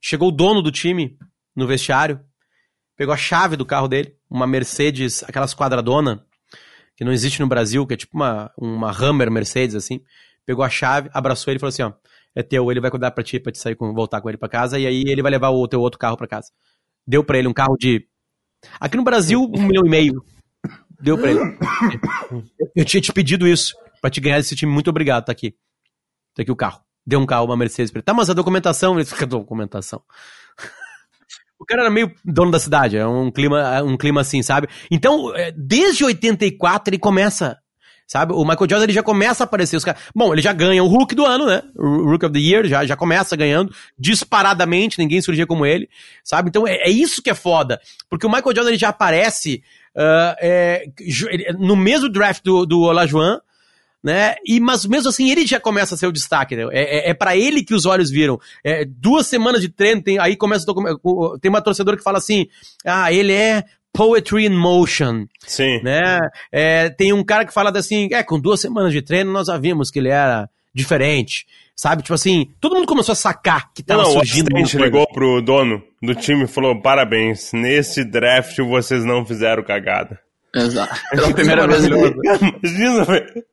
Chegou o dono do time no vestiário, pegou a chave do carro dele, uma Mercedes, aquelas quadradona, que não existe no Brasil, que é tipo uma, uma Hammer Mercedes, assim. Pegou a chave, abraçou ele e falou assim: ó, é teu, ele vai cuidar pra ti, pra te sair com, voltar com ele pra casa, e aí ele vai levar o teu outro carro pra casa. Deu pra ele um carro de. Aqui no Brasil, um milhão e meio. Deu pra ele. Eu tinha te pedido isso, pra te ganhar esse time. Muito obrigado, tá aqui. Tá aqui o carro. Deu um carro, uma Mercedes pra ele. Tá, mas a documentação. Ele fica, documentação. O cara era meio dono da cidade, é um clima, um clima assim, sabe? Então, é, desde 84 ele começa Sabe? O Michael Jordan ele já começa a aparecer. Os caras... Bom, ele já ganha o Hulk do ano, né? O Rook of the Year, já, já começa ganhando disparadamente, ninguém surgia como ele. Sabe? Então é, é isso que é foda. Porque o Michael Jordan ele já aparece uh, é, no mesmo draft do, do Olajuwon, né? E, mas mesmo assim ele já começa a ser o destaque, né? É, é, é para ele que os olhos viram. É, duas semanas de treino, tem, aí começa tem uma torcedora que fala assim: ah, ele é Poetry in Motion. Sim. Né? É, tem um cara que fala assim, é, com duas semanas de treino nós já vimos que ele era diferente. Sabe? Tipo assim, todo mundo começou a sacar que tava não, surgindo. O assistente ligou pro dono do time e falou: parabéns, nesse draft vocês não fizeram cagada. Exato. Pela primeira vez. Imagina, velho.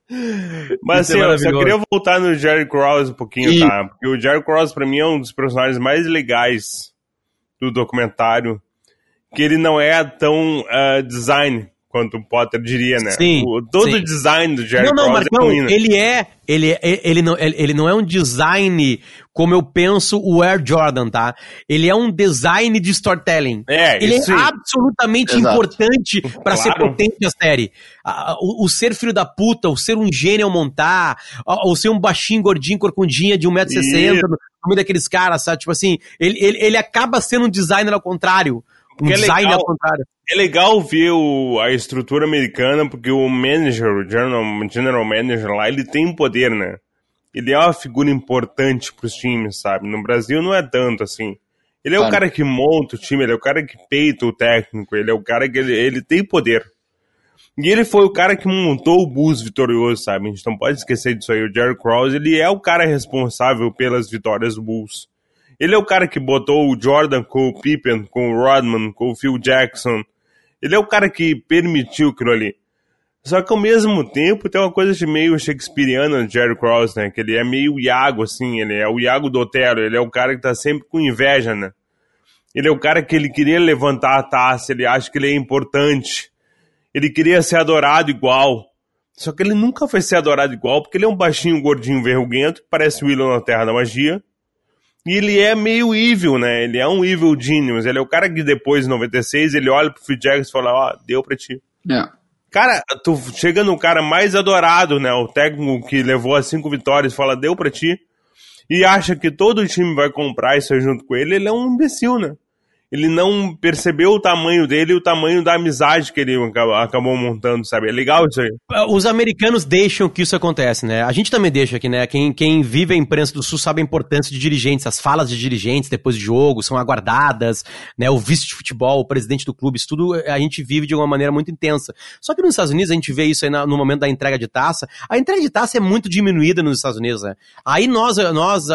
Mas assim, é eu só queria voltar no Jerry Cross um pouquinho, e... tá? Porque o Jerry Cross, pra mim, é um dos personagens mais legais do documentário que ele não é tão uh, design quanto o Potter diria, né? Sim. O, todo sim. o design do Jerry Não, não, Cross Marcão, é ruim, né? ele é, ele, é, ele, não, ele não é um design como eu penso o Air Jordan, tá? Ele é um design de storytelling. É, ele é absolutamente Exato. importante para Claro. ser potente a série. O, o ser filho da puta, o ser um gênio ao montar, o ser um baixinho, gordinho, corcundinha de 1,60m, Isso. no meio daqueles caras, sabe? Tipo assim, ele, ele, ele acaba sendo um designer ao contrário. Um é legal. ao contrário. É legal ver o, a estrutura americana, porque o manager, o general, general manager lá, ele tem poder, né? Ele é uma figura importante pros times, sabe? No Brasil não é tanto assim. Ele é o Claro. cara que monta o time, ele é o cara que peita o técnico, ele é o cara que ele, ele tem poder. E ele foi o cara que montou o Bulls vitorioso, sabe? A gente não pode esquecer disso aí. O Jerry Krause, ele é o cara responsável pelas vitórias do Bulls. Ele é o cara que botou o Jordan com o Pippen, com o Rodman, com o Phil Jackson. Ele é o cara que permitiu aquilo ali. Só que ao mesmo tempo tem uma coisa de meio shakespeariana no Jerry Krause, né? Que ele é meio Iago, assim, ele é o Iago do Otero, ele é o cara que tá sempre com inveja, né? Ele é o cara que ele queria levantar a taça, ele acha que ele é importante. Ele queria ser adorado igual. Só que ele nunca vai ser adorado igual, porque ele é um baixinho, gordinho, verruguento, que parece o Willow na Terra da Magia. E ele é meio evil, né? Ele é um evil genius. Ele é o cara que depois, em 96, ele olha pro Phil Jackson e fala, ó, deu pra ti. É. Cara, tu chega no cara mais adorado, né? O técnico que levou as cinco vitórias fala, deu pra ti. E acha que todo o time vai comprar isso junto com ele, ele é um imbecil, né? Ele não percebeu o tamanho dele e o tamanho da amizade que ele acabou, montando, sabe? É legal isso aí. Os americanos deixam que isso acontece, né? A gente também deixa aqui, né? Quem, quem vive a imprensa do Sul sabe a importância de dirigentes. As falas de dirigentes depois de jogo são aguardadas, né? O vice de futebol, o presidente do clube, isso tudo a gente vive de uma maneira muito intensa. Só que nos Estados Unidos a gente vê isso aí no momento da entrega de taça. A entrega de taça é muito diminuída nos Estados Unidos, né? Aí nós, nós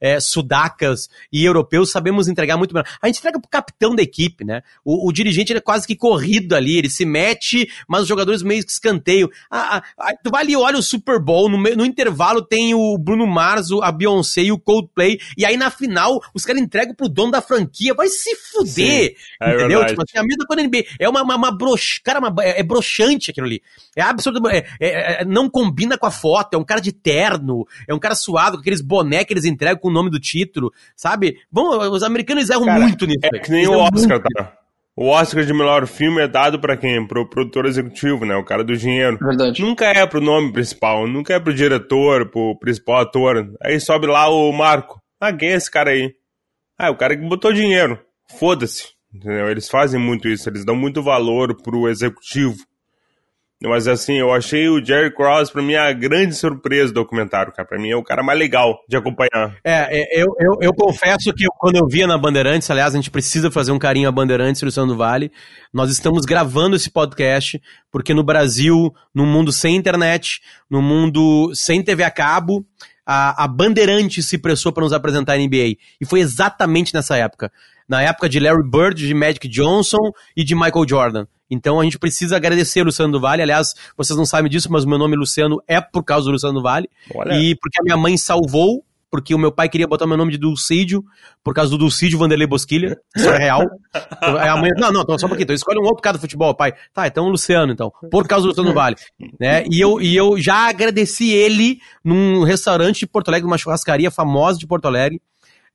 é, sudacas e europeus sabemos entregar muito bem. A gente entrega capitão da equipe, né? O, o dirigente é quase que corrido ali, ele se mete, mas os jogadores meio que escanteiam. Ah, ah, tu vai ali, olha o Super Bowl, no, no intervalo tem o Bruno Mars, a Beyoncé e o Coldplay, e aí na final os caras entregam pro dono da franquia, vai se fuder, Sim, é entendeu? verdade. Tipo assim, a mesma coisa NBA, é uma, uma, uma brox... cara, uma- é, é broxante aquilo ali, é absurdo, é, é- é- não combina com a foto, é um cara de terno, é um cara suado, com aqueles boné que eles entregam com o nome do título, sabe? Bom, os americanos erram Cara, muito nisso. É. que nem o Oscar, muito. tá? o Oscar de melhor filme é dado para quem? Pro produtor executivo, né? O cara do dinheiro. Verdade. Nunca é pro nome principal, nunca é pro diretor, pro principal ator. Aí sobe lá o Marco. Ah, quem é esse cara aí? Ah, é o cara que botou dinheiro. Foda-se. Entendeu? Eles fazem muito isso, eles dão muito valor pro executivo. Mas assim, eu achei o Jerry Cross, pra mim, a grande surpresa do documentário, cara. Pra mim é o cara mais legal de acompanhar. É, é eu, eu, eu confesso que quando eu via na Bandeirantes, aliás, a gente precisa fazer um carinho à Bandeirantes Luciano do Vale. Nós estamos gravando esse podcast, porque no Brasil, num mundo sem internet, num mundo sem TV a cabo, a, a Bandeirantes se pressou para nos apresentar a NBA. E foi exatamente nessa época. Na época de Larry Bird, de Magic Johnson e de Michael Jordan. Então a gente precisa agradecer o Luciano do Vale. Aliás, vocês não sabem disso, mas o meu nome Luciano é por causa do Luciano do Vale. Olha. E porque a minha mãe salvou, porque o meu pai queria botar meu nome de Dulcídio, por causa do Dulcídio Vanderlei Bosquilha. Isso é real. Aí a mãe, não, não, então, só um pouquinho. Então escolhe um outro cara do futebol, pai. Tá, então o Luciano, então. Por causa do Luciano do Vale. Né? E, eu, e eu já agradeci ele num restaurante de Porto Alegre, numa churrascaria famosa de Porto Alegre.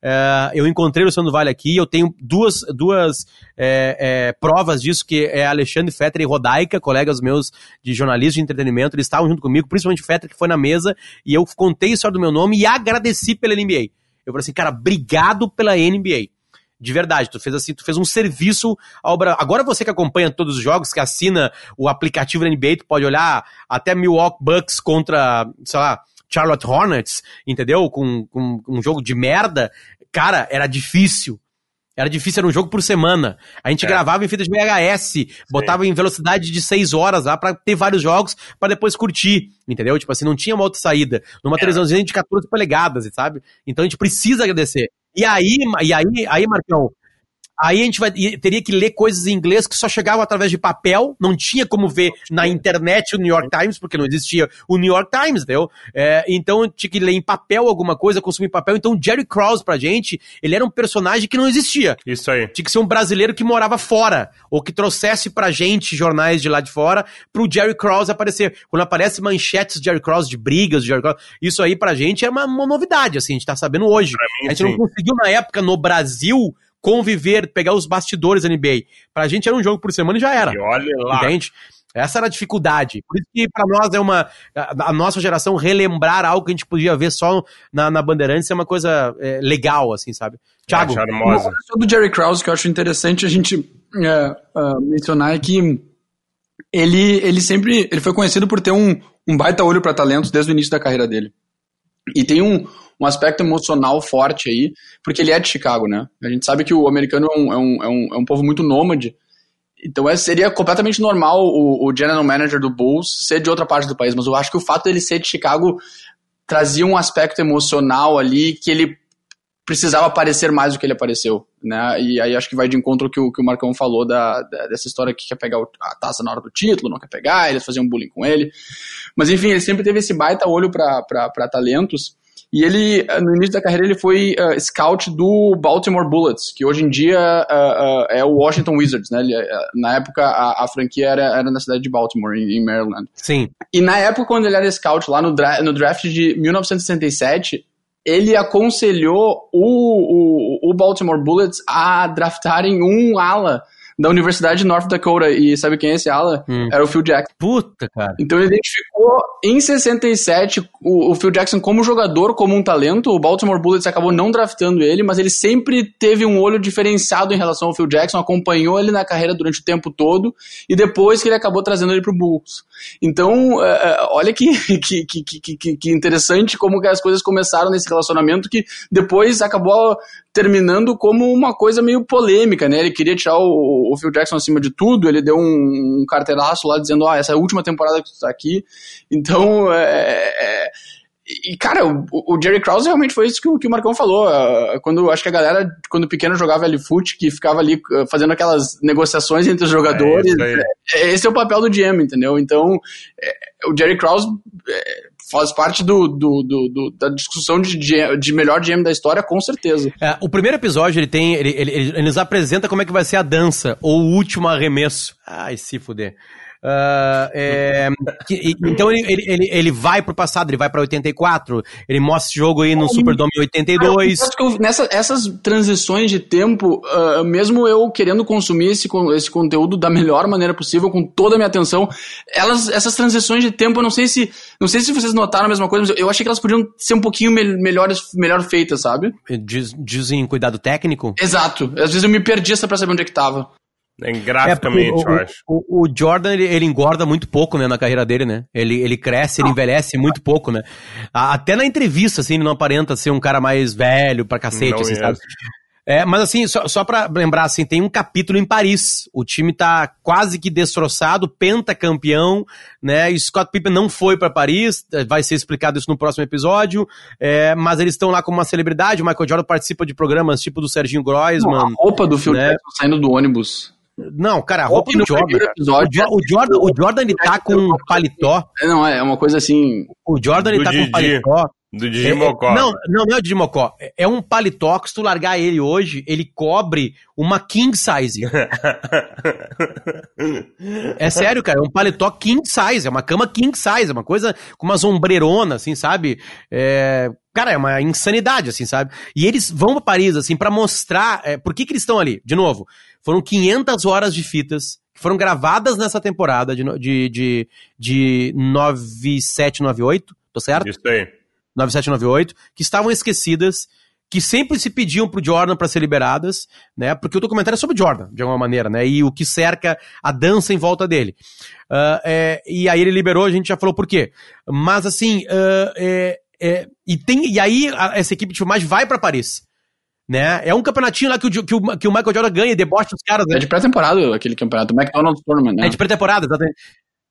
É, eu encontrei o Luciano Vale aqui, eu tenho duas, duas é, é, provas disso, que é Alexandre Fetter e Rodaica, colegas meus de jornalismo de entretenimento, eles estavam junto comigo, principalmente Fetter, que foi na mesa, e eu contei a história do meu nome e agradeci pela NBA. Eu falei assim, cara, obrigado pela NBA. De verdade, tu fez assim, tu fez um serviço ao Brasil. Agora você que acompanha todos os jogos, que assina o aplicativo da NBA, tu pode olhar até Milwaukee Bucks contra, sei lá, Charlotte Hornets, entendeu? Com, com, um jogo de merda. Cara, era difícil. Era difícil, era um jogo por semana. A gente é. gravava em fita de VHS, botava em velocidade de 6 horas lá para ter vários jogos para depois curtir, entendeu? Tipo assim, não tinha uma outra saída. Numa é. televisãozinha de 14 polegadas, sabe? Então a gente precisa agradecer. E aí, e aí, aí, Marcão, Aí a gente vai, teria que ler coisas em inglês que só chegavam através de papel, não tinha como ver na internet o New York Times, porque não existia o New York Times, entendeu? É, então tinha que ler em papel alguma coisa, consumir papel. Então Jerry Krause pra gente, ele era um personagem que não existia. Isso aí. Tinha que ser um brasileiro que morava fora, ou que trouxesse pra gente jornais de lá de fora, pro Jerry Krause aparecer. Quando aparece manchetes de Jerry Krause, de brigas de Jerry Krause, isso aí pra gente é uma, uma novidade, assim, a gente tá sabendo hoje. Mim, a gente sim. não conseguiu na época no Brasil conviver, pegar os bastidores da NBA. Pra gente era um jogo por semana e já era. E olha lá. Entende? Essa era a dificuldade. Por isso que para nós é uma. A, a, nossa geração relembrar algo que a gente podia ver só na, na Bandeirantes é uma coisa é, legal, assim, sabe? Thiago. É, uma do Jerry Krause que eu acho interessante a gente é, uh, mencionar é que ele, ele sempre. Ele foi conhecido por ter um, um baita olho para talentos desde o início da carreira dele. E tem um, um aspecto emocional forte aí, porque ele é de Chicago, né? A gente sabe que o americano é um, é um, é um, é um povo muito nômade, então é, seria completamente normal o, o general manager do Bulls ser de outra parte do país, mas eu acho que o fato dele ser de Chicago trazia um aspecto emocional ali que ele precisava aparecer mais do que ele apareceu, né? E aí acho que vai de encontro que o que o Marcão falou da, da, dessa história que quer pegar a taça na hora do título, não quer pegar, eles faziam bullying com ele. Mas enfim, ele sempre teve esse baita olho para talentos. E ele, eh, no início da carreira, ele foi uh, scout do Baltimore Bullets, que hoje em dia uh, uh, é o Washington Wizards, né? Ele, na época, a, a, franquia era, era na cidade de Baltimore, em, em, Maryland. Sim. E na época, quando ele era scout, lá no, dra no draft de 1967, ele aconselhou o, o, o Baltimore Bullets a draftarem um ala da Universidade de North Dakota. E sabe quem é esse ala? Hum. Era o Phil Jackson. Puta, cara. Então ele identificou em 67 o, o Phil Jackson como jogador, como um talento. O Baltimore Bullets acabou não draftando ele, mas ele sempre teve um olho diferenciado em relação ao Phil Jackson, acompanhou ele na carreira durante o tempo todo e depois que ele acabou trazendo ele pro Bulls. Então, é olha que, que, que, que, que interessante como que as coisas começaram nesse relacionamento que depois acabou terminando como uma coisa meio polêmica, né? Ele queria tirar o, o Phil Jackson acima de tudo, ele deu um, um carteiraço lá dizendo, ah, essa é a última temporada que tu tá aqui. Então, é, é e, cara, o, o, Jerry Krause realmente foi isso que, o, que o Marcão falou. Uh, quando acho que a galera, quando pequeno jogava L-Foot, que ficava ali uh, fazendo aquelas negociações entre os jogadores. É, é, esse é o papel do GM, entendeu? Então, é, o Jerry Krause é, faz parte do, do, do, do, da discussão de, de melhor GM da história, com certeza. É, o primeiro episódio, ele tem. Ele, ele, ele, nos apresenta como é que vai ser a dança, ou o último arremesso. Ai, se fuder. Uh, é, que, então ele, ele, ele, vai pro passado, ele vai pra 84, ele mostra esse jogo aí no Superdome 82. Ah, eu, nessa, essas transições de tempo, uh, mesmo eu querendo consumir esse, esse conteúdo da melhor maneira possível, com toda a minha atenção, elas, essas transições de tempo, eu não sei se não sei se vocês notaram a mesma coisa, mas eu achei que elas podiam ser um pouquinho me melhores, melhor feitas, sabe? Diz, diz em cuidado técnico? Exato. Às vezes eu me perdi só pra saber onde é que tava. É, graficamente, é, eu acho. O, o, Jordan, ele, ele, engorda muito pouco, né, na carreira dele, né? Ele, ele cresce, ele envelhece muito pouco, né? Até na entrevista, assim, ele não aparenta ser um cara mais velho pra cacete, não assim, é. sabe? É, mas assim, só, só pra lembrar, assim, tem um capítulo em Paris. O time tá quase que destroçado, pentacampeão, né? E Scott Pippen não foi para Paris, vai ser explicado isso no próximo episódio. É, mas eles estão lá como uma celebridade. O Michael Jordan participa de programas tipo do Serginho Groisman. a roupa do Phil né? Jackson saindo do ônibus. Não, cara, a roupa do Jordan. Episódio, o, Jordan o Jordan ele tá com um paletó. Não, é uma coisa assim. O Jordan ele tá com um paletó. Do Digimocó. É, não, não, não é o Digimocó. É, é um paletó que se tu largar ele hoje, ele cobre uma king size. é sério, cara. É um paletó king size. É uma cama king size. É uma coisa com uma ombreirona, assim, sabe? É, cara, é uma insanidade, assim, sabe? E eles vão pra Paris, assim, para mostrar é, por que, que eles estão ali. De novo, foram 500 horas de fitas que foram gravadas nessa temporada de, de, de, de 97, 98, tô certo? Isso aí. 9798, que estavam esquecidas, que sempre se pediam pro Jordan para ser liberadas, né? Porque o documentário é sobre Jordan, de alguma maneira, né? E o que cerca a dança em volta dele. Uh, é, e aí ele liberou, a gente já falou por quê. Mas assim, uh, é, é, e, tem, e aí a, essa equipe de filmagem vai para Paris. Né? É um campeonatinho lá que o, que o, que o Michael Jordan ganha e debocha os caras. Né? É de pré-temporada aquele campeonato, McDonald's Tournament, né? É de pré-temporada, exatamente.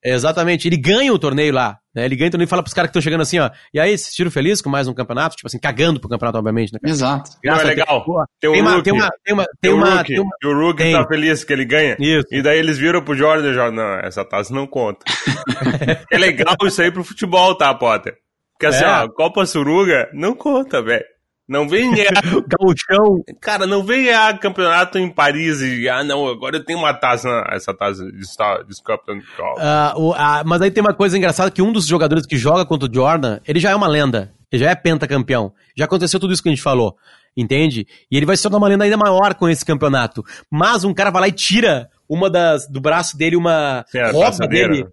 Exatamente, ele ganha o torneio lá, né? Ele ganha o torneio e fala pros caras que estão chegando assim, ó. E aí, vocês tiram feliz com mais um campeonato? Tipo assim, cagando pro campeonato, obviamente, né? Exato. Não, é legal. Tem, tem, uma, tem uma, tem uma, tem uma, tem uma, E o Rookie tem. tá feliz que ele ganha. Isso. E daí eles viram pro Jordan e Jordan, não, essa taça não conta. é legal isso aí pro futebol, tá, Potter? Porque assim, é. ó, Copa Suruga não conta, velho. Não vem ganhar. Gauchão. Cara, não vem ganhar campeonato em Paris e. Ah, não, agora eu tenho uma taça. essa taça de, de Scotland. Uh, uh, mas aí tem uma coisa engraçada: que um dos jogadores que joga contra o Jordan, ele já é uma lenda. Ele já é pentacampeão. Já aconteceu tudo isso que a gente falou. Entende? E ele vai se tornar uma lenda ainda maior com esse campeonato. Mas um cara vai lá e tira uma das do braço dele, uma Sim, roupa dele.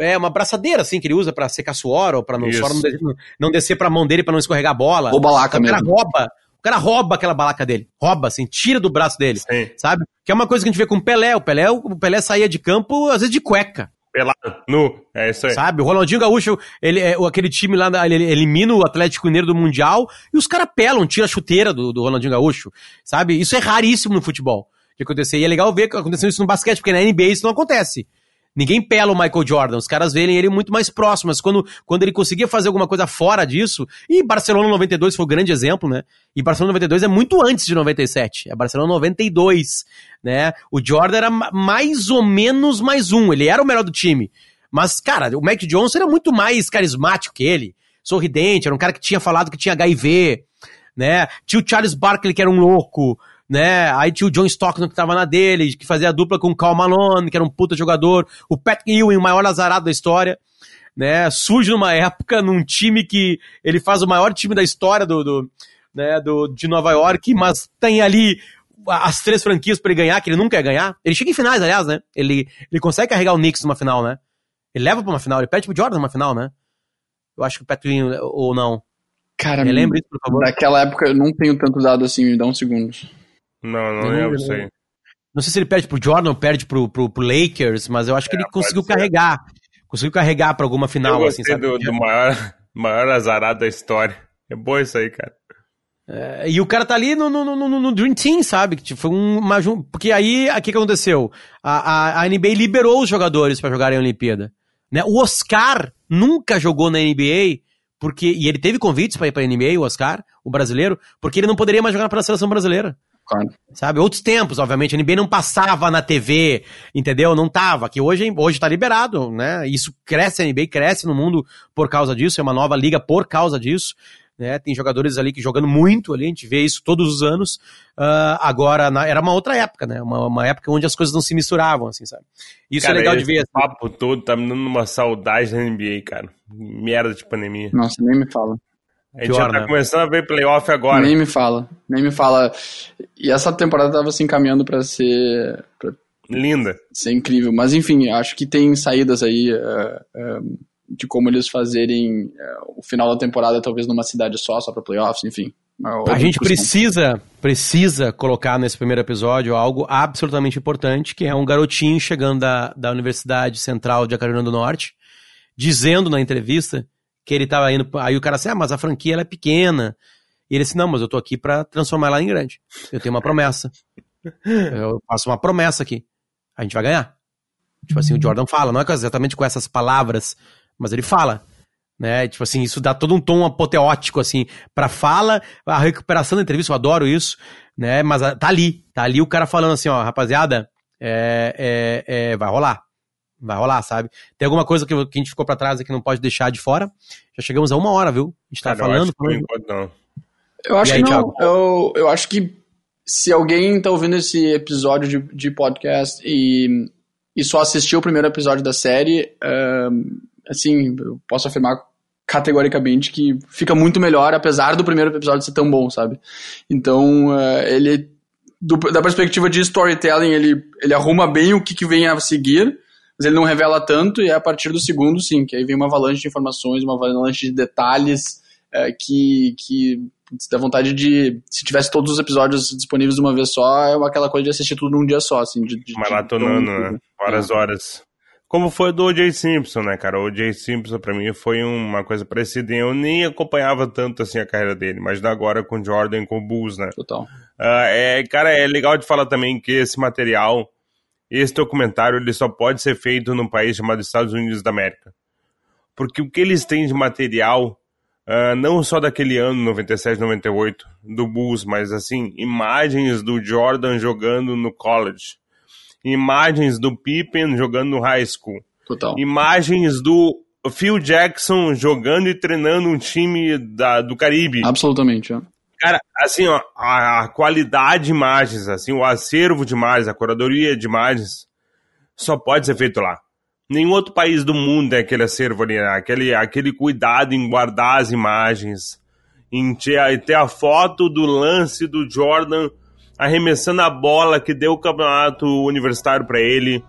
É, uma braçadeira, assim, que ele usa para secar suor, ou pra não, suor não, descer, não descer pra mão dele para não escorregar a bola. Ou balaca o mesmo. cara rouba, o cara rouba aquela balaca dele. Rouba, assim, tira do braço dele. Sim. Sabe? Que é uma coisa que a gente vê com o Pelé. O Pelé, o Pelé saía de campo, às vezes, de cueca. Pelado, nu, é isso aí. Sabe, o Ronaldinho Gaúcho, ele, é, aquele time lá, ele elimina o Atlético Mineiro do Mundial e os caras pelam, tira a chuteira do, do Ronaldinho Gaúcho, sabe? Isso é raríssimo no futebol de acontecer. E é legal ver que aconteceu isso no basquete, porque na NBA isso não acontece. Ninguém pela o Michael Jordan, os caras veem ele muito mais próximo, mas quando, quando ele conseguia fazer alguma coisa fora disso, e Barcelona 92 foi o um grande exemplo, né? E Barcelona 92 é muito antes de 97, é Barcelona 92, né? O Jordan era mais ou menos mais um, ele era o melhor do time. Mas, cara, o Mac Johnson era muito mais carismático que ele, sorridente, era um cara que tinha falado que tinha HIV, né? Tinha o Charles Barkley que era um louco, né? Aí tinha o John Stockton que tava na dele, que fazia a dupla com o Cal Malone, que era um puta jogador. O Pat Ewing, o maior azarado da história, né? Surge numa época num time que ele faz o maior time da história do, do, né, do de Nova York, mas tem ali as três franquias para ele ganhar, que ele nunca quer ganhar. Ele chega em finais, aliás, né? Ele, ele consegue carregar o Knicks numa final, né? Ele leva pra uma final, ele perde pro Jordan numa final, né? Eu acho que o Patrick ou não. Cara, me lembra isso, por favor. Naquela época eu não tenho tanto dado assim, me dá um segundo. Não, não lembro isso aí. Não sei se ele perde pro Jordan ou perde pro, pro, pro Lakers, mas eu acho que é, ele conseguiu carregar. Conseguiu carregar pra alguma final, eu assim, sabe? Do, do maior, maior azarado da história. É bom isso aí, cara. É, e o cara tá ali no, no, no, no Dream Team, sabe? Que tipo, foi uma, porque aí, o que, que aconteceu? A, a, a NBA liberou os jogadores para jogarem a Olimpíada. Né? O Oscar nunca jogou na NBA, porque e ele teve convites para ir pra NBA, o Oscar, o brasileiro, porque ele não poderia mais jogar pela seleção brasileira. Claro. Sabe? Outros tempos, obviamente. A NBA não passava na TV, entendeu? Não tava. Que hoje, hoje tá liberado, né? Isso cresce, a NBA cresce no mundo por causa disso. É uma nova liga por causa disso. né? Tem jogadores ali que jogando muito ali, a gente vê isso todos os anos. Uh, agora, na, era uma outra época, né? Uma, uma, época onde as coisas não se misturavam, assim, sabe? Isso é cara, é legal de ver. O papo todo tá me dando uma saudade da NBA, cara. Merda de pandemia. Nossa, nem me fala. A gente Pior, já tá né? começando a ver playoff agora. Nem me fala, nem me fala. E essa temporada tava se encaminhando para ser. Pra Linda. Ser incrível. Mas enfim, acho que tem saídas aí. Uh, uh, de como eles fazerem uh, o final da temporada talvez numa cidade só, só para playoffs, enfim. A gente precisa, precisa colocar nesse primeiro episódio algo absolutamente importante, que é um garotinho chegando da, da Universidade Central de Carolina do Norte, dizendo na entrevista que ele estava indo. Aí o cara assim, ah, mas a franquia ela é pequena. E ele disse, não, mas eu tô aqui para transformar ela em grande. Eu tenho uma promessa. Eu faço uma promessa aqui. A gente vai ganhar. Tipo assim, o Jordan fala, não é exatamente com essas palavras mas ele fala. Né? Tipo assim, isso dá todo um tom apoteótico, assim, pra fala, a recuperação da entrevista, eu adoro isso, né? Mas tá ali, tá ali o cara falando assim, ó, rapaziada, é, é, é, vai rolar. Vai rolar, sabe? Tem alguma coisa que, que a gente ficou pra trás e que não pode deixar de fora? Já chegamos a uma hora, viu? A gente tá Cara, falando. Eu acho, falando... não. Eu acho aí, que não. Eu, eu acho que se alguém tá ouvindo esse episódio de, de podcast e, e só assistiu o primeiro episódio da série, assim, eu posso afirmar categoricamente que fica muito melhor, apesar do primeiro episódio ser tão bom, sabe? Então, uh, ele, do, da perspectiva de storytelling, ele, ele arruma bem o que, que vem a seguir, mas ele não revela tanto, e é a partir do segundo, sim, que aí vem uma avalanche de informações, uma avalanche de detalhes uh, que, que dá vontade de, se tivesse todos os episódios disponíveis de uma vez só, é aquela coisa de assistir tudo num dia só, assim. De, de, Maratonando, de, né? Várias é. horas. Como foi do O.J. Simpson, né, cara? O O.J. Simpson, pra mim, foi uma coisa parecida. Eu nem acompanhava tanto, assim, a carreira dele. Mas agora com Jordan, com o Bulls, né? Total. Uh, é, cara, é legal de falar também que esse material, esse documentário, ele só pode ser feito num país chamado Estados Unidos da América. Porque o que eles têm de material, uh, não só daquele ano, 97, 98, do Bulls, mas, assim, imagens do Jordan jogando no college imagens do Pippen jogando no high school. Total. Imagens do Phil Jackson jogando e treinando um time da, do Caribe. Absolutamente, é. Cara, assim, ó, a, a, qualidade de imagens, assim, o acervo de imagens, a curadoria de imagens, só pode ser feito lá. Nenhum outro país do mundo tem aquele acervo ali, né? aquele, aquele cuidado em guardar as imagens, em ter, ter a foto do lance do Jordan arremessando a bola que deu o campeonato universitário para ele,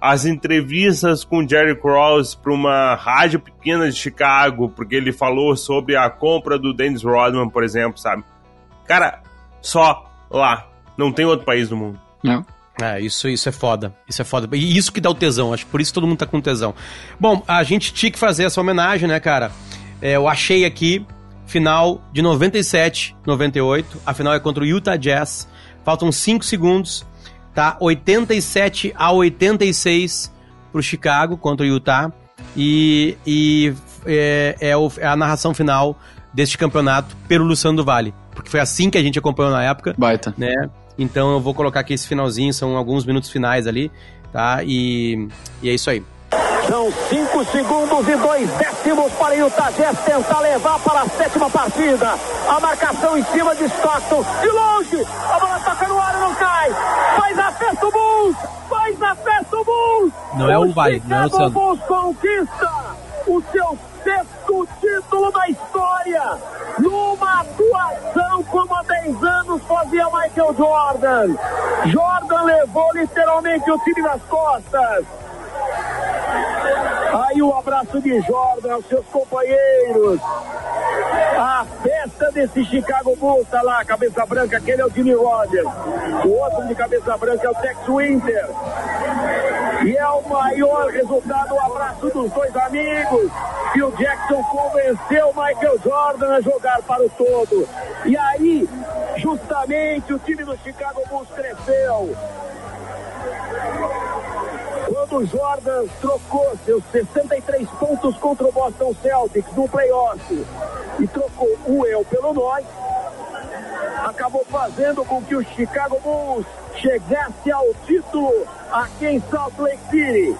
as entrevistas com Jerry Cross para uma rádio pequena de Chicago, porque ele falou sobre a compra do Dennis Rodman, por exemplo, sabe? Cara, só lá. Não tem outro país do mundo. Não. É, isso, isso é foda. Isso é foda. E isso que dá o tesão, acho que por isso todo mundo tá com tesão. Bom, a gente tinha que fazer essa homenagem, né, cara? É, eu achei aqui, final de 97, 98. A final é contra o Utah Jazz. Faltam 5 segundos, tá? 87 a 86 pro Chicago contra o Utah. E, e é, é, o, é, a narração final deste campeonato pelo Luciano do Vale. Porque foi assim que a gente acompanhou na época. Baita. Né? Então eu vou colocar aqui esse finalzinho, são alguns minutos finais ali, tá? E, e é isso aí. São 5 segundos e 2 décimos para o Jazz tentar levar para a sétima partida. A marcação em cima de Stockton. De longe, a bola toca no ar e não cai. Faz a festa o Bulls! Faz a festa o Bulls! Não é o vai, não é o Santos. Bulls conquista o seu sexto título da história. Numa atuação como há 10 anos fazia Michael Jordan. Jordan levou literalmente o time nas costas. Aí o abraço de Jordan aos seus companheiros. A festa desse Chicago Bulls tá lá, cabeça branca, aquele é o Jimmy Rogers. O outro de cabeça branca é o Tex Winter. E é o maior resultado, o abraço dos dois amigos. O Jackson convenceu Michael Jordan a jogar para o todo. E aí, justamente, o time do Chicago Bulls cresceu o Jordan trocou seus 63 pontos contra o Boston Celtics no playoff e trocou o eu pelo nós, acabou fazendo com que o Chicago Bulls chegasse ao título aqui em Salt Lake City.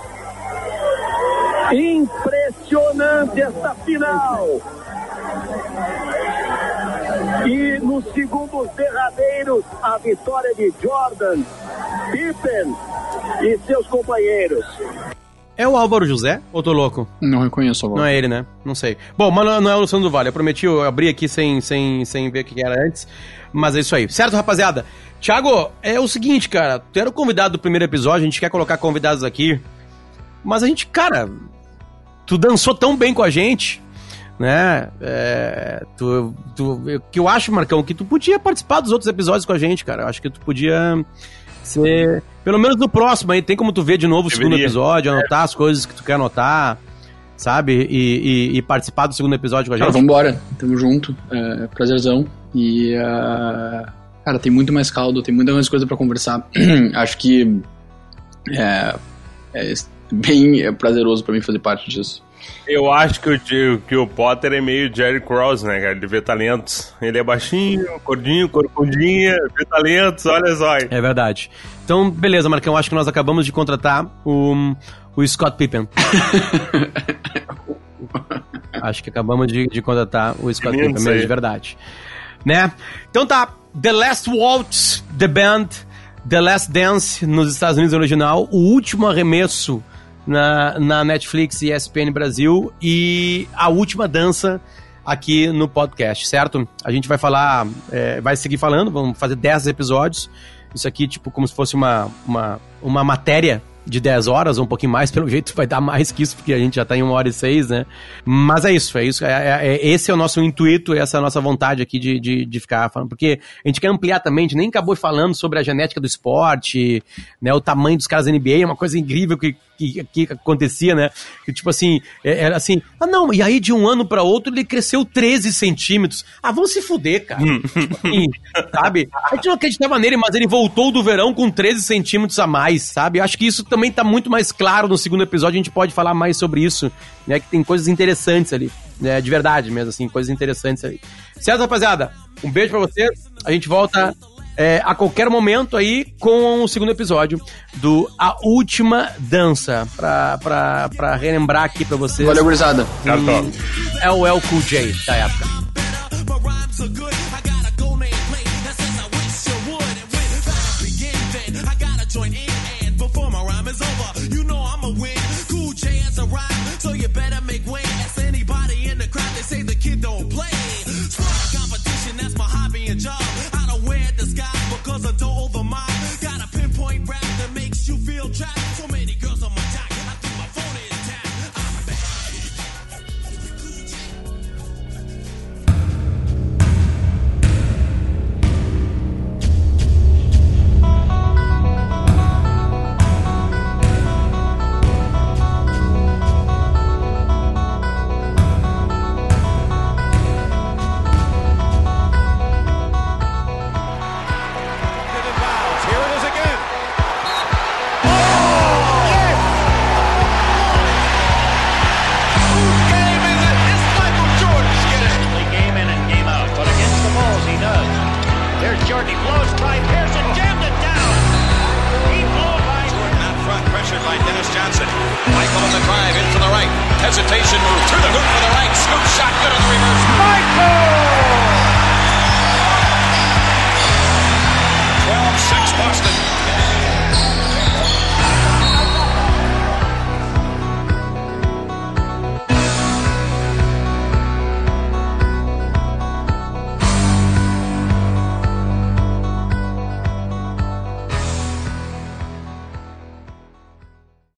Impressionante esta final. nos segundos derradeiros, a vitória de Jordan, Pippen e seus companheiros. É o Álvaro José? Ou tô louco? Não reconheço agora. Não é ele, né? Não sei. Bom, mas não, não é o Luciano do Vale. Eu prometi, eu abri aqui sem, sem, sem ver o que era antes. Mas é isso aí. Certo, rapaziada? Thiago, é o seguinte, cara. Tu era o convidado do primeiro episódio, a gente quer colocar convidados aqui. Mas a gente, cara, tu dançou tão bem com a gente, né? É, tu, tu, que eu acho, Marcão, que tu podia participar dos outros episódios com a gente, cara. Eu acho que tu podia ser. Pelo menos no próximo aí, tem como tu ver de novo o segundo episódio, anotar as coisas que tu quer anotar, sabe? E, e- e participar do segundo episódio com a Cara, gente. vambora. Tamo junto. É, prazerzão. E, ah, cara, tem muito mais caldo, tem muita mais coisa pra conversar. Acho que é, é bem é, prazeroso pra mim fazer parte disso. Eu acho que o, que o Potter é meio Jerry Cross, né, cara? Ele vê talentos. Ele é baixinho, gordinho, corcundinha, vê talentos, olha só. É verdade. Então, beleza, Marcão. Acho que nós acabamos de contratar o, o Scott Pippen. acho que acabamos de, de contratar o Scott Pippen, mesmo, de verdade. Né? Então tá. The Last Waltz, The Band, The Last Dance nos Estados Unidos original. O último arremesso na, na Netflix e ESPN Brasil. E a última dança aqui no podcast, certo? A gente vai falar, é, vai seguir falando, vamos fazer 10 episódios. Isso aqui, tipo, como se fosse uma, uma, uma matéria de 10 horas, ou um pouquinho mais, pelo jeito vai dar mais que isso, porque a gente já tá em uma hora e seis, né? Mas é isso, é isso. É, é- é- esse é o nosso intuito, essa é a nossa vontade aqui de, de, de ficar falando. Porque a gente quer ampliar também, a gente nem acabou falando sobre a genética do esporte, né? O tamanho dos caras da NBA, é uma coisa incrível que, que, que acontecia, né? Que tipo assim, é- era assim, ah não, e aí de um ano pra outro ele cresceu 13 centímetros. Ah, vamos se fuder, cara. tipo assim, sabe? A gente não acreditava nele, mas ele voltou do verão com 13 centímetros a mais, sabe? Acho que isso também tá muito mais claro no segundo episódio, a gente pode falar mais sobre isso, né? Que tem coisas interessantes ali, né? De verdade mesmo, assim, coisas interessantes ali. Certo, rapaziada? Um beijo pra vocês, a gente volta é, a qualquer momento aí com o segundo episódio do A Última Dança, pra, pra, pra relembrar aqui pra vocês. Valeu, gurizada. Certo? É o El Cool J da época. rotation move through the hoop for the right. Scoop shot good on the reverse. Michael! 12-6 Boston.